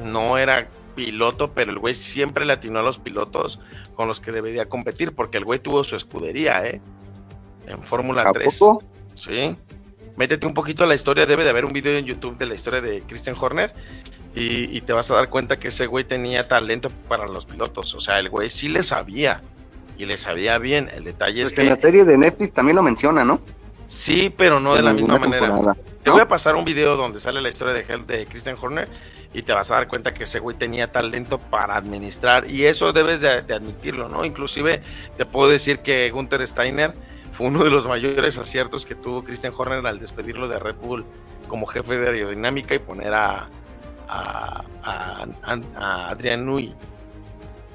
no era piloto, pero el güey siempre le atinó a los pilotos con los que debería competir porque el güey tuvo su escudería, ¿eh? En Fórmula ¿A 3. poco? Sí. Métete un poquito a la historia, debe de haber un video en YouTube de la historia de Christian Horner y, y te vas a dar cuenta que ese güey tenía talento para los pilotos. O sea, el güey sí le sabía. y le sabía bien. El detalle es Pues que en la serie de Netflix también lo menciona, ¿no? Sí, pero no de la misma manera. Te voy a pasar un video donde sale la historia de Hell de Christian Horner y te vas a dar cuenta que ese güey tenía talento para administrar y eso debes de, de admitirlo, ¿no? Inclusive te puedo decir que Gunther Steiner fue uno de los mayores aciertos que tuvo Christian Horner al despedirlo de Red Bull como jefe de aerodinámica y poner a, a, a- a- a Adrian Nui.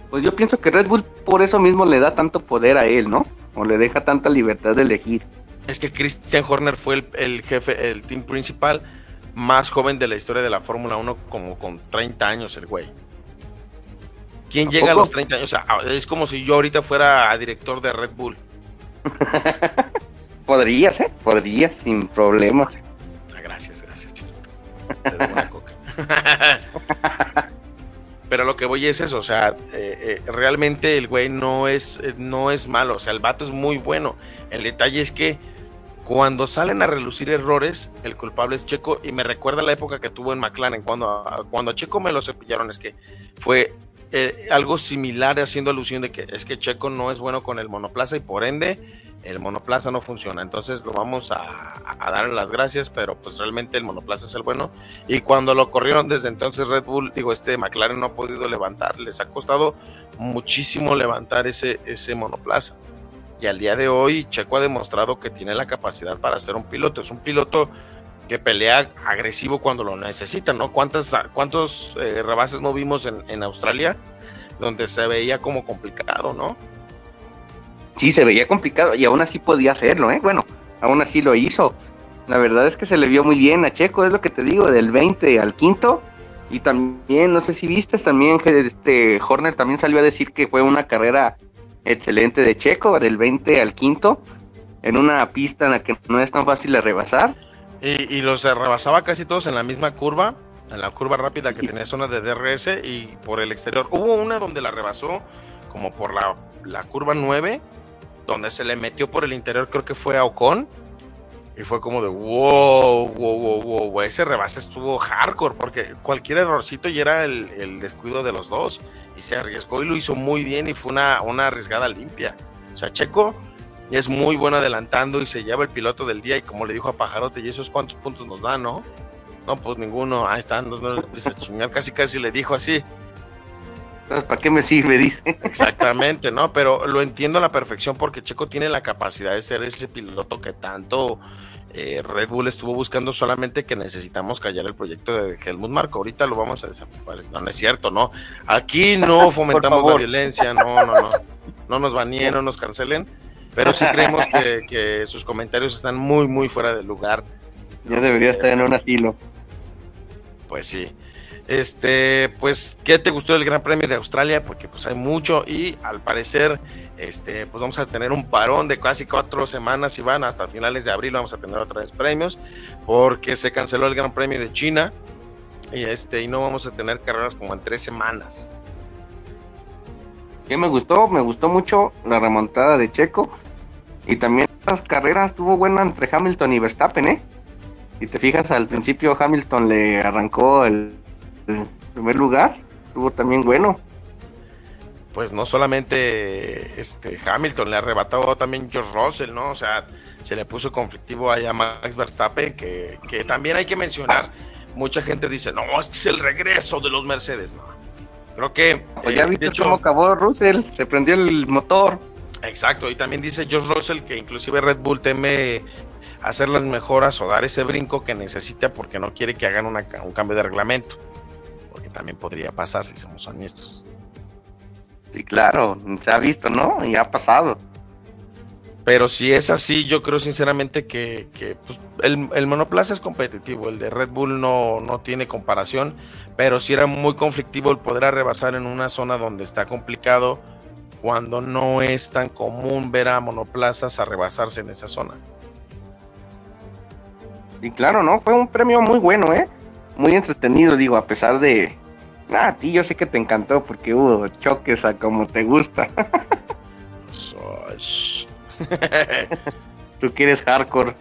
Pues yo pienso que Red Bull por eso mismo le da tanto poder a él, ¿no? O le deja tanta libertad de elegir. Es que Christian Horner fue el, el jefe, el team principal más joven de la historia de la Fórmula 1, como con 30 años el güey. ¿Quién ¿A llega a los 30 años? O sea, es como si yo ahorita fuera director de Red Bull. Podrías, ¿eh? Podrías, sin problema. Ah, gracias, gracias, chico. Te una coca. Pero lo que voy es eso, o sea, eh, eh, realmente el güey no es, eh, no es malo, o sea, el vato es muy bueno. El detalle es que cuando salen a relucir errores, el culpable es Checo y me recuerda la época que tuvo en McLaren, cuando, cuando a Checo me lo cepillaron, es que fue eh, algo similar haciendo alusión de que es que Checo no es bueno con el monoplaza y por ende el monoplaza no funciona. Entonces lo vamos a, a darle las gracias, pero pues realmente el monoplaza es el bueno. Y cuando lo corrieron desde entonces Red Bull, digo, este McLaren no ha podido levantar, les ha costado muchísimo levantar ese, ese monoplaza. Y al día de hoy Checo ha demostrado que tiene la capacidad para ser un piloto. Es un piloto que pelea agresivo cuando lo necesita, ¿no? ¿Cuántas, ¿Cuántos eh, rebases no vimos en, en Australia donde se veía como complicado, ¿no? Sí, se veía complicado y aún así podía hacerlo, ¿eh? Bueno, aún así lo hizo. La verdad es que se le vio muy bien a Checo, es lo que te digo, del 20 al quinto. Y también, no sé si viste, también que este Horner también salió a decir que fue una carrera excelente de Checo, del 20 al quinto, en una pista en la que no es tan fácil de rebasar. Y, y los rebasaba casi todos en la misma curva, en la curva rápida que tenía zona de DRS y por el exterior. Hubo una donde la rebasó como por la, la curva 9, donde se le metió por el interior, creo que fue a Ocon. Y fue como de wow, wow, wow, wow. Ese rebase estuvo hardcore porque cualquier errorcito y era el, el descuido de los dos. Y se arriesgó y lo hizo muy bien y fue una, una arriesgada limpia. O sea, Checo es muy bueno adelantando y se lleva el piloto del día. Y como le dijo a Pajarote, ¿y esos cuántos puntos nos dan, no? No, pues ninguno. Ahí están, no, no a chingar. Casi, casi le dijo así. Entonces, ¿para qué me sirve? Dice. Exactamente, ¿no? Pero lo entiendo a la perfección porque Checo tiene la capacidad de ser ese piloto que tanto eh, Red Bull estuvo buscando, solamente que necesitamos callar el proyecto de Helmut Marco. Ahorita lo vamos a desaparecer. No, no es cierto, ¿no? Aquí no fomentamos la violencia, no, no, no. No nos baneen, no nos cancelen. Pero sí creemos que, que sus comentarios están muy, muy fuera de lugar. Ya debería estar en un asilo. Pues sí. Este, pues, ¿qué te gustó del Gran Premio de Australia? Porque pues hay mucho y al parecer, este, pues vamos a tener un parón de casi cuatro semanas y van hasta finales de abril vamos a tener otra vez premios porque se canceló el Gran Premio de China y este y no vamos a tener carreras como en tres semanas. ¿Qué me gustó? Me gustó mucho la remontada de Checo. Y también las carreras estuvo buena entre Hamilton y Verstappen, ¿eh? Si te fijas, al principio Hamilton le arrancó el primer lugar. Estuvo también bueno. Pues no solamente este Hamilton le arrebató también George Russell, ¿no? O sea, se le puso conflictivo ahí a Max Verstappen, que, que también hay que mencionar. Mucha gente dice, no, es que es el regreso de los Mercedes, no. Creo que, Pues eh, ya de viste hecho, cómo acabó Russell. Se prendió el motor. Exacto, y también dice George Russell que inclusive Red Bull teme hacer las mejoras o dar ese brinco que necesita porque no quiere que hagan una- un cambio de reglamento. Porque también podría pasar si somos honestos. Sí, claro, se ha visto, ¿no? Y ha pasado. Pero si es así, yo creo sinceramente que, que, pues, el, el monoplaza es competitivo, el de Red Bull no, no tiene comparación, pero sí era muy conflictivo el poder rebasar en una zona donde está complicado cuando no es tan común ver a monoplazas a rebasarse en esa zona. Y claro, ¿no? Fue un premio muy bueno, ¿eh? Muy entretenido, digo, a pesar de... Ah, a ti yo sé que te encantó porque hubo choques a como te gusta. Tú quieres hardcore.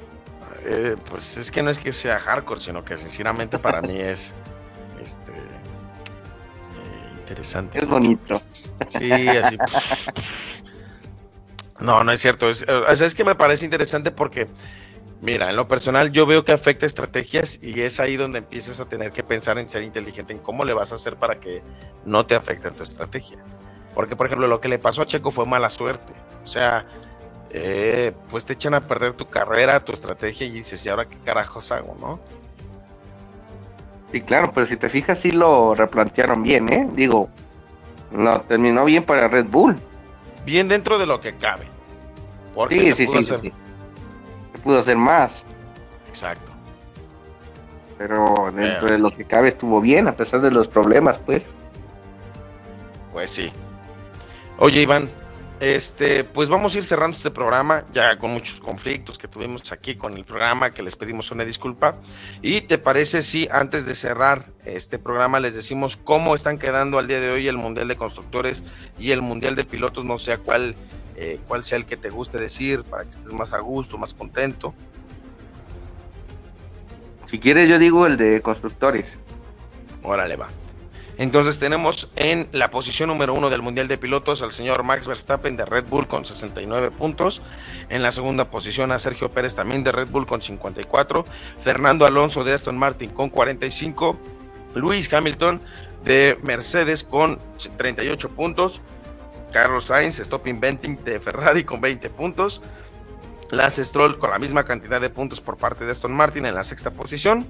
Eh, pues es que no es que sea hardcore, sino que sinceramente para mí es este eh, interesante. Es bonito. Sí, así. No, no es cierto. Es, es que me parece interesante porque, mira, en lo personal yo veo que afecta estrategias y es ahí donde empiezas a tener que pensar en ser inteligente, en cómo le vas a hacer para que no te afecte tu estrategia. Porque, por ejemplo, lo que le pasó a Checo fue mala suerte. O sea, eh, pues te echan a perder tu carrera, tu estrategia y dices, ¿y ahora qué carajos hago, no? Sí, claro, pero si te fijas, sí lo replantearon bien, ¿eh? Digo, no, terminó bien para Red Bull. Bien dentro de lo que cabe. Porque sí, se sí, pudo sí, hacer- pudo hacer más, Exacto. pero dentro Pero- de lo que cabe estuvo bien, a pesar de los problemas, pues. Pues sí. Oye, Iván, este, pues vamos a ir cerrando este programa, ya con muchos conflictos que tuvimos aquí con el programa, que les pedimos una disculpa. ¿Y te parece si antes de cerrar este programa les decimos cómo están quedando al día de hoy el Mundial de Constructores y el Mundial de Pilotos? No sé a cuál, eh, cuál sea el que te guste decir para que estés más a gusto, más contento. Si quieres, yo digo el de constructores. Órale, va. Entonces tenemos en la posición número uno del Mundial de Pilotos al señor Max Verstappen de Red Bull con 69 puntos. En la segunda posición a Sergio Pérez también de Red Bull con 54. Fernando Alonso de Aston Martin con 45. Luis Hamilton de Mercedes con 38 puntos. Carlos Sainz, Stop Inventing de Ferrari con 20 puntos. Lance Stroll con la misma cantidad de puntos por parte de Aston Martin en la sexta posición.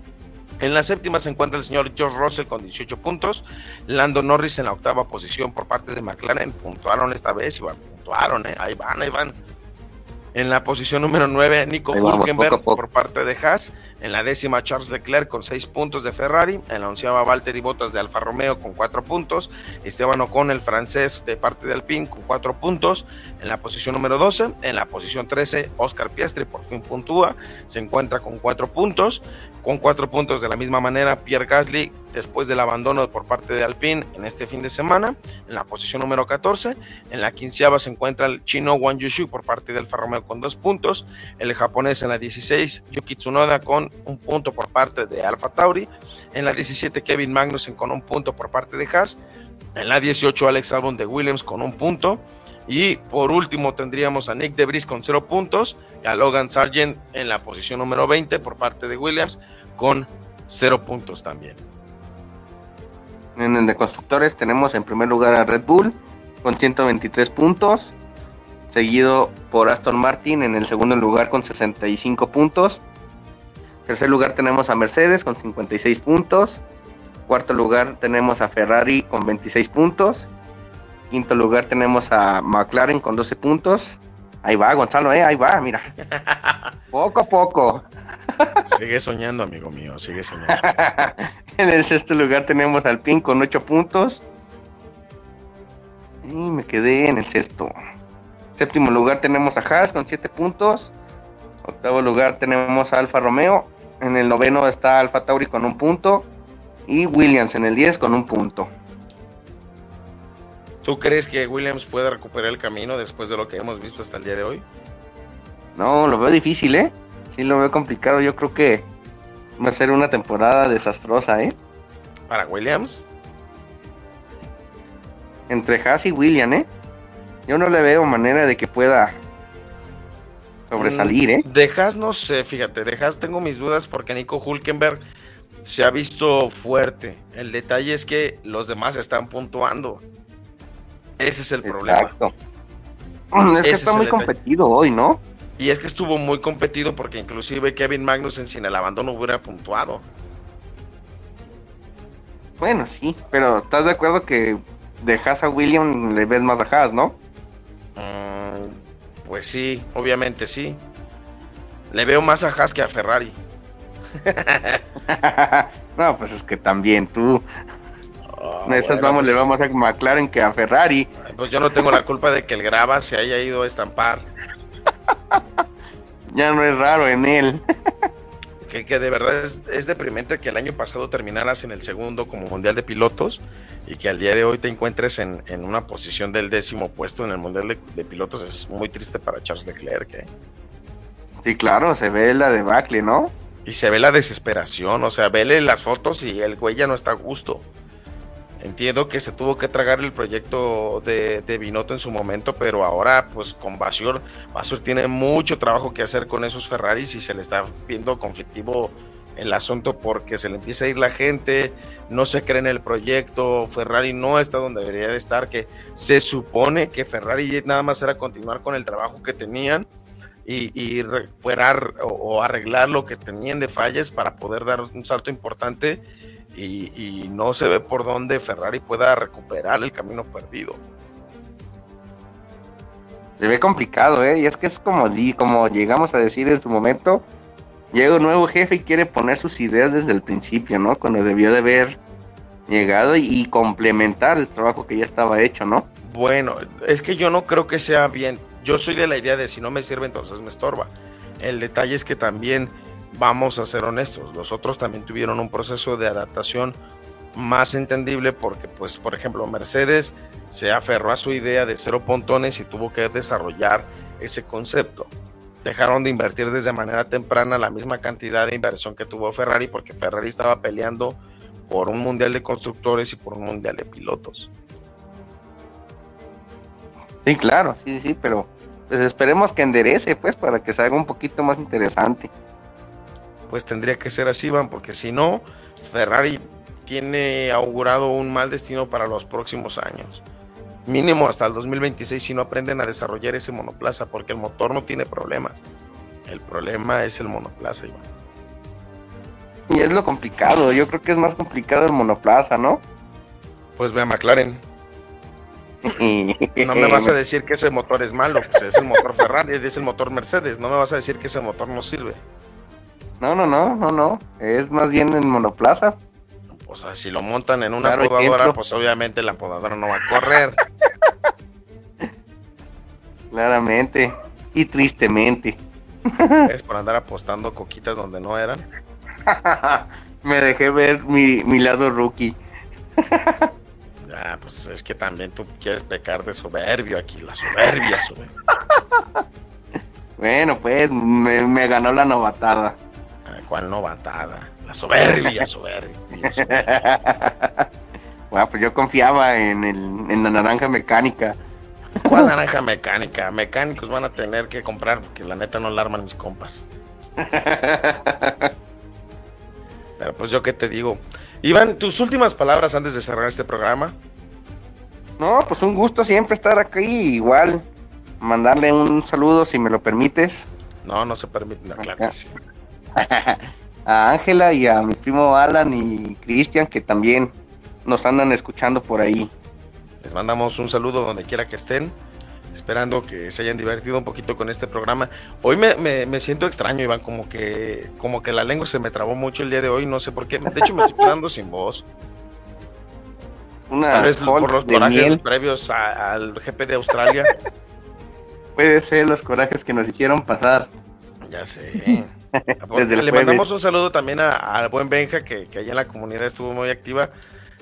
En la séptima se encuentra el señor George Russell con 18 puntos. Lando Norris en la octava posición por parte de McLaren. Puntuaron esta vez, Iván. Puntuaron, ¿eh? Ahí van, ahí van. En la posición número 9, Nico vamos, poco poco. por parte de Haas. En la décima, Charles Leclerc con 6 puntos de Ferrari. En la onceava, Valtteri Bottas de Alfa Romeo con 4 puntos. Esteban Ocon, el francés, de parte de Alpine con 4 puntos. En la posición número 12. En la posición 13, Oscar Piastri por fin puntúa. Se encuentra con 4 puntos. Con 4 puntos de la misma manera, Pierre Gasly, después del abandono por parte de Alpine en este fin de semana. En la posición número 14. En la quinceava se encuentra el chino Wang Yushu por parte del Alfa Romeo con 2 puntos. El japonés en la 16, Yuki Tsunoda con un punto por parte de Alfa Tauri. En la 17, Kevin Magnussen con un punto por parte de Haas. En la 18, Alex Albon de Williams con un punto. Y por último tendríamos a Nick Debris con 0 puntos y a Logan Sargent en la posición número 20 por parte de Williams con 0 puntos también. En el de constructores tenemos en primer lugar a Red Bull con 123 puntos, seguido por Aston Martin en el segundo lugar con 65 puntos. Tercer lugar tenemos a Mercedes con 56 puntos. Cuarto lugar tenemos a Ferrari con 26 puntos. Quinto lugar tenemos a McLaren con 12 puntos. Ahí va, Gonzalo, eh, ahí va, mira. Poco a poco. Sigue soñando, amigo mío, sigue soñando. en el sexto lugar tenemos al PIN con 8 puntos. Y me quedé en el sexto. Séptimo lugar tenemos a Haas con 7 puntos. Octavo lugar tenemos a Alfa Romeo. En el noveno está Alfa Tauri con un punto. Y Williams en el 10 con un punto. ¿Tú crees que Williams puede recuperar el camino después de lo que hemos visto hasta el día de hoy? No, lo veo difícil, ¿eh? Sí, lo veo complicado. Yo creo que va a ser una temporada desastrosa, ¿eh? Para Williams, Entre Haas y William, ¿eh? Yo no le veo manera de que pueda sobresalir, ¿eh? Mm, De Haas no sé, fíjate, de Haas tengo mis dudas porque Nico Hulkenberg se ha visto fuerte. El detalle es que los demás están puntuando. Ese es el problema. Exacto. Es que Ese está es muy detalle. competido hoy, ¿no? Y es que estuvo muy competido porque inclusive Kevin Magnussen sin el abandono hubiera puntuado. Bueno, sí, pero ¿estás de acuerdo que de Haas a William le ves más a Haas, ¿no? Mm, pues sí, obviamente sí. Le veo más a Haas que a Ferrari. no, pues es que también tú. Esas vamos, le pues- vamos a McLaren que a Ferrari. Pues yo no tengo la culpa de que el grava se haya ido a estampar. Ya no es raro en él. Que, que de verdad es, es deprimente que el año pasado terminaras en el segundo como mundial de pilotos y que al día de hoy te encuentres en, en una posición del décimo puesto en el mundial de, de pilotos. Es muy triste para Charles Leclerc. ¿eh? Sí, claro, se ve la debacle, ¿no? Y se ve la desesperación, o sea, vele las fotos y el güey ya no está a gusto. Entiendo que se tuvo que tragar el proyecto de, de Binotto en su momento, pero ahora pues con Basur, Basur tiene mucho trabajo que hacer con esos Ferraris y se le está viendo conflictivo el asunto porque se le empieza a ir la gente, no se cree en el proyecto, Ferrari no está donde debería de estar, que se supone que Ferrari nada más era continuar con el trabajo que tenían y, recuperar o, arreglar lo que tenían de fallas para poder dar un salto importante y, no se ve por dónde Ferrari pueda recuperar el camino perdido. Se ve complicado, ¿eh? Y es que es como, como llegamos a decir en su momento, llega un nuevo jefe y quiere poner sus ideas desde el principio, ¿no? Cuando debió de haber llegado y, complementar el trabajo que ya estaba hecho, ¿no? Bueno, es que yo no creo que sea bien. Yo soy de la idea de si no me sirve, entonces me estorba. El detalle es que también, vamos a ser honestos, los otros también tuvieron un proceso de adaptación más entendible porque, pues, por ejemplo, Mercedes se aferró a su idea de cero pontones y tuvo que desarrollar ese concepto dejaron de invertir desde manera temprana la misma cantidad de inversión que tuvo Ferrari porque Ferrari estaba peleando por un mundial de constructores y por un mundial de pilotos. Sí, claro, sí, sí, pero pues esperemos que enderece, pues, para que salga un poquito más interesante. Pues tendría que ser así, Van, porque si no, Ferrari tiene augurado un mal destino para los próximos años mínimo hasta el 2026 si no aprenden a desarrollar ese monoplaza, porque el motor no tiene problemas. El problema es el monoplaza, Iván. Y es lo complicado, yo creo que es más complicado el monoplaza, ¿no? Pues ve a McLaren. no me vas a decir que ese motor es malo, pues es el motor Ferrari, es el motor Mercedes, no me vas a decir que ese motor no sirve. No, no, no, no, no, es más bien el monoplaza. O sea, si lo montan en una podadora, pues obviamente la podadora no va a correr. Claramente. Y tristemente. Es por andar apostando coquitas donde no eran. Me dejé ver mi, mi lado rookie. Ah, pues es que también tú quieres pecar de soberbio aquí, la soberbia, soberbia. bueno, pues me, me ganó la novatada. Ah, ¿Cuál novatada? La soberbia, soberbia. bueno, pues yo confiaba en, el, en la naranja mecánica. ¿Cuál naranja mecánica? Mecánicos van a tener que comprar porque la neta no la arman mis compas. Pero pues yo qué te digo. Iván, tus últimas palabras antes de cerrar este programa. No, pues un gusto siempre estar aquí. Igual, mandarle un saludo si me lo permites. No, no se permite, no, claro que sí. a Ángela y a mi primo Alan y Cristian que también nos andan escuchando por ahí. Les mandamos un saludo donde quiera que estén, esperando que se hayan divertido un poquito con este programa. Hoy me, me, siento extraño, Iván, como que, como que la lengua se me trabó mucho el día de hoy, no sé por qué. De hecho, me estoy quedando sin voz. Una Tal vez por los corajes previos al GP de Australia. Puede ser los corajes que nos hicieron pasar. Ya sé. Le mandamos un saludo también al buen Benja, que, que allá en la comunidad estuvo muy activa,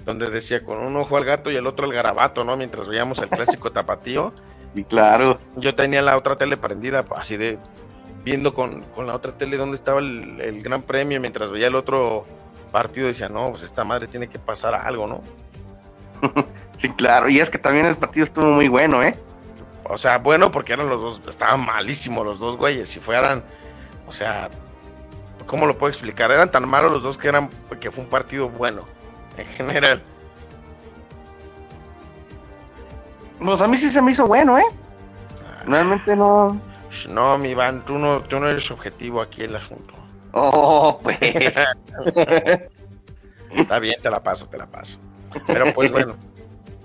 donde decía con un ojo al gato y el otro al garabato, ¿no? Mientras veíamos el clásico tapatío. Y claro. Yo tenía la otra tele prendida, así de viendo con, la otra tele donde estaba el, gran premio, mientras veía el otro partido, decía, no, pues esta madre tiene que pasar algo, ¿no? sí, claro, y es que también el partido estuvo muy bueno, ¿eh? O sea, bueno, porque eran los dos, estaban malísimos los dos güeyes, si fueran o sea, ¿cómo lo puedo explicar? Eran tan malos los dos que eran que fue un partido bueno, en general. Pues a mí sí se me hizo bueno, ¿eh? Realmente no. No, mi Iván, tú no, tú no eres objetivo aquí el asunto. Oh, pues. Está bien, te la paso, te la paso. Pero pues bueno.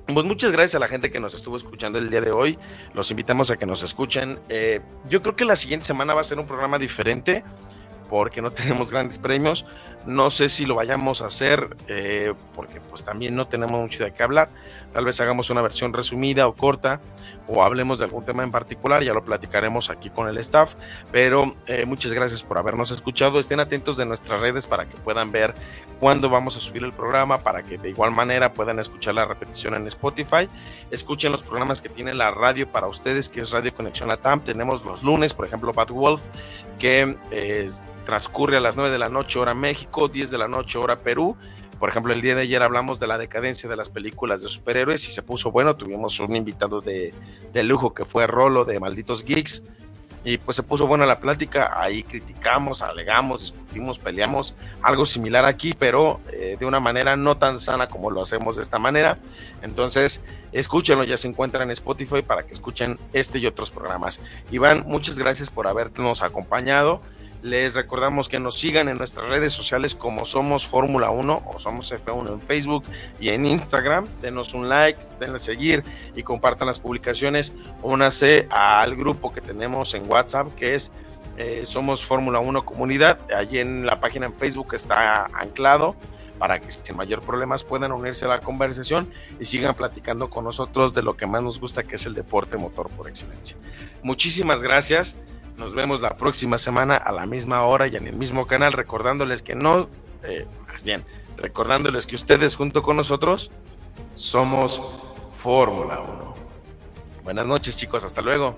Pues muchas gracias a la gente que nos estuvo escuchando el día de hoy. Los invitamos a que nos escuchen. Eh, yo creo que la siguiente semana va a ser un programa diferente porque no tenemos grandes premios. No sé si lo vayamos a hacer eh, porque pues también no tenemos mucho de qué hablar. Tal vez hagamos una versión resumida o corta o hablemos de algún tema en particular. Ya lo platicaremos aquí con el staff. Pero eh, muchas gracias por habernos escuchado. Estén atentos de nuestras redes para que puedan ver cuándo vamos a subir el programa, para que de igual manera puedan escuchar la repetición en Spotify. Escuchen los programas que tiene la radio para ustedes, que es Radio Conexión Latam. Tenemos los lunes, por ejemplo, Bad Wolf, que es transcurre a las 9 de la noche hora México, 10 de la noche hora Perú. Por ejemplo, el día de ayer hablamos de la decadencia de las películas de superhéroes y se puso bueno. Tuvimos un invitado de, de lujo que fue Rolo de Malditos Geeks y pues se puso buena la plática, ahí criticamos, alegamos, discutimos, peleamos, algo similar aquí, pero eh, de una manera no tan sana como lo hacemos de esta manera. Entonces, escúchenlo, ya se encuentra en Spotify para que escuchen este y otros programas. Iván, muchas gracias por habernos acompañado. Les recordamos que nos sigan en nuestras redes sociales como somos Fórmula 1 o somos F1 en Facebook y en Instagram. Denos un like, denle seguir y compartan las publicaciones. Únase al grupo que tenemos en WhatsApp que es eh, Somos Fórmula 1 Comunidad. Allí en la página en Facebook está anclado para que sin mayor problemas puedan unirse a la conversación y sigan platicando con nosotros de lo que más nos gusta que es el deporte motor por excelencia. Muchísimas gracias. Nos vemos la próxima semana a la misma hora y en el mismo canal, recordándoles que no, eh, más bien, recordándoles que ustedes junto con nosotros somos Fórmula 1. Buenas noches chicos, hasta luego.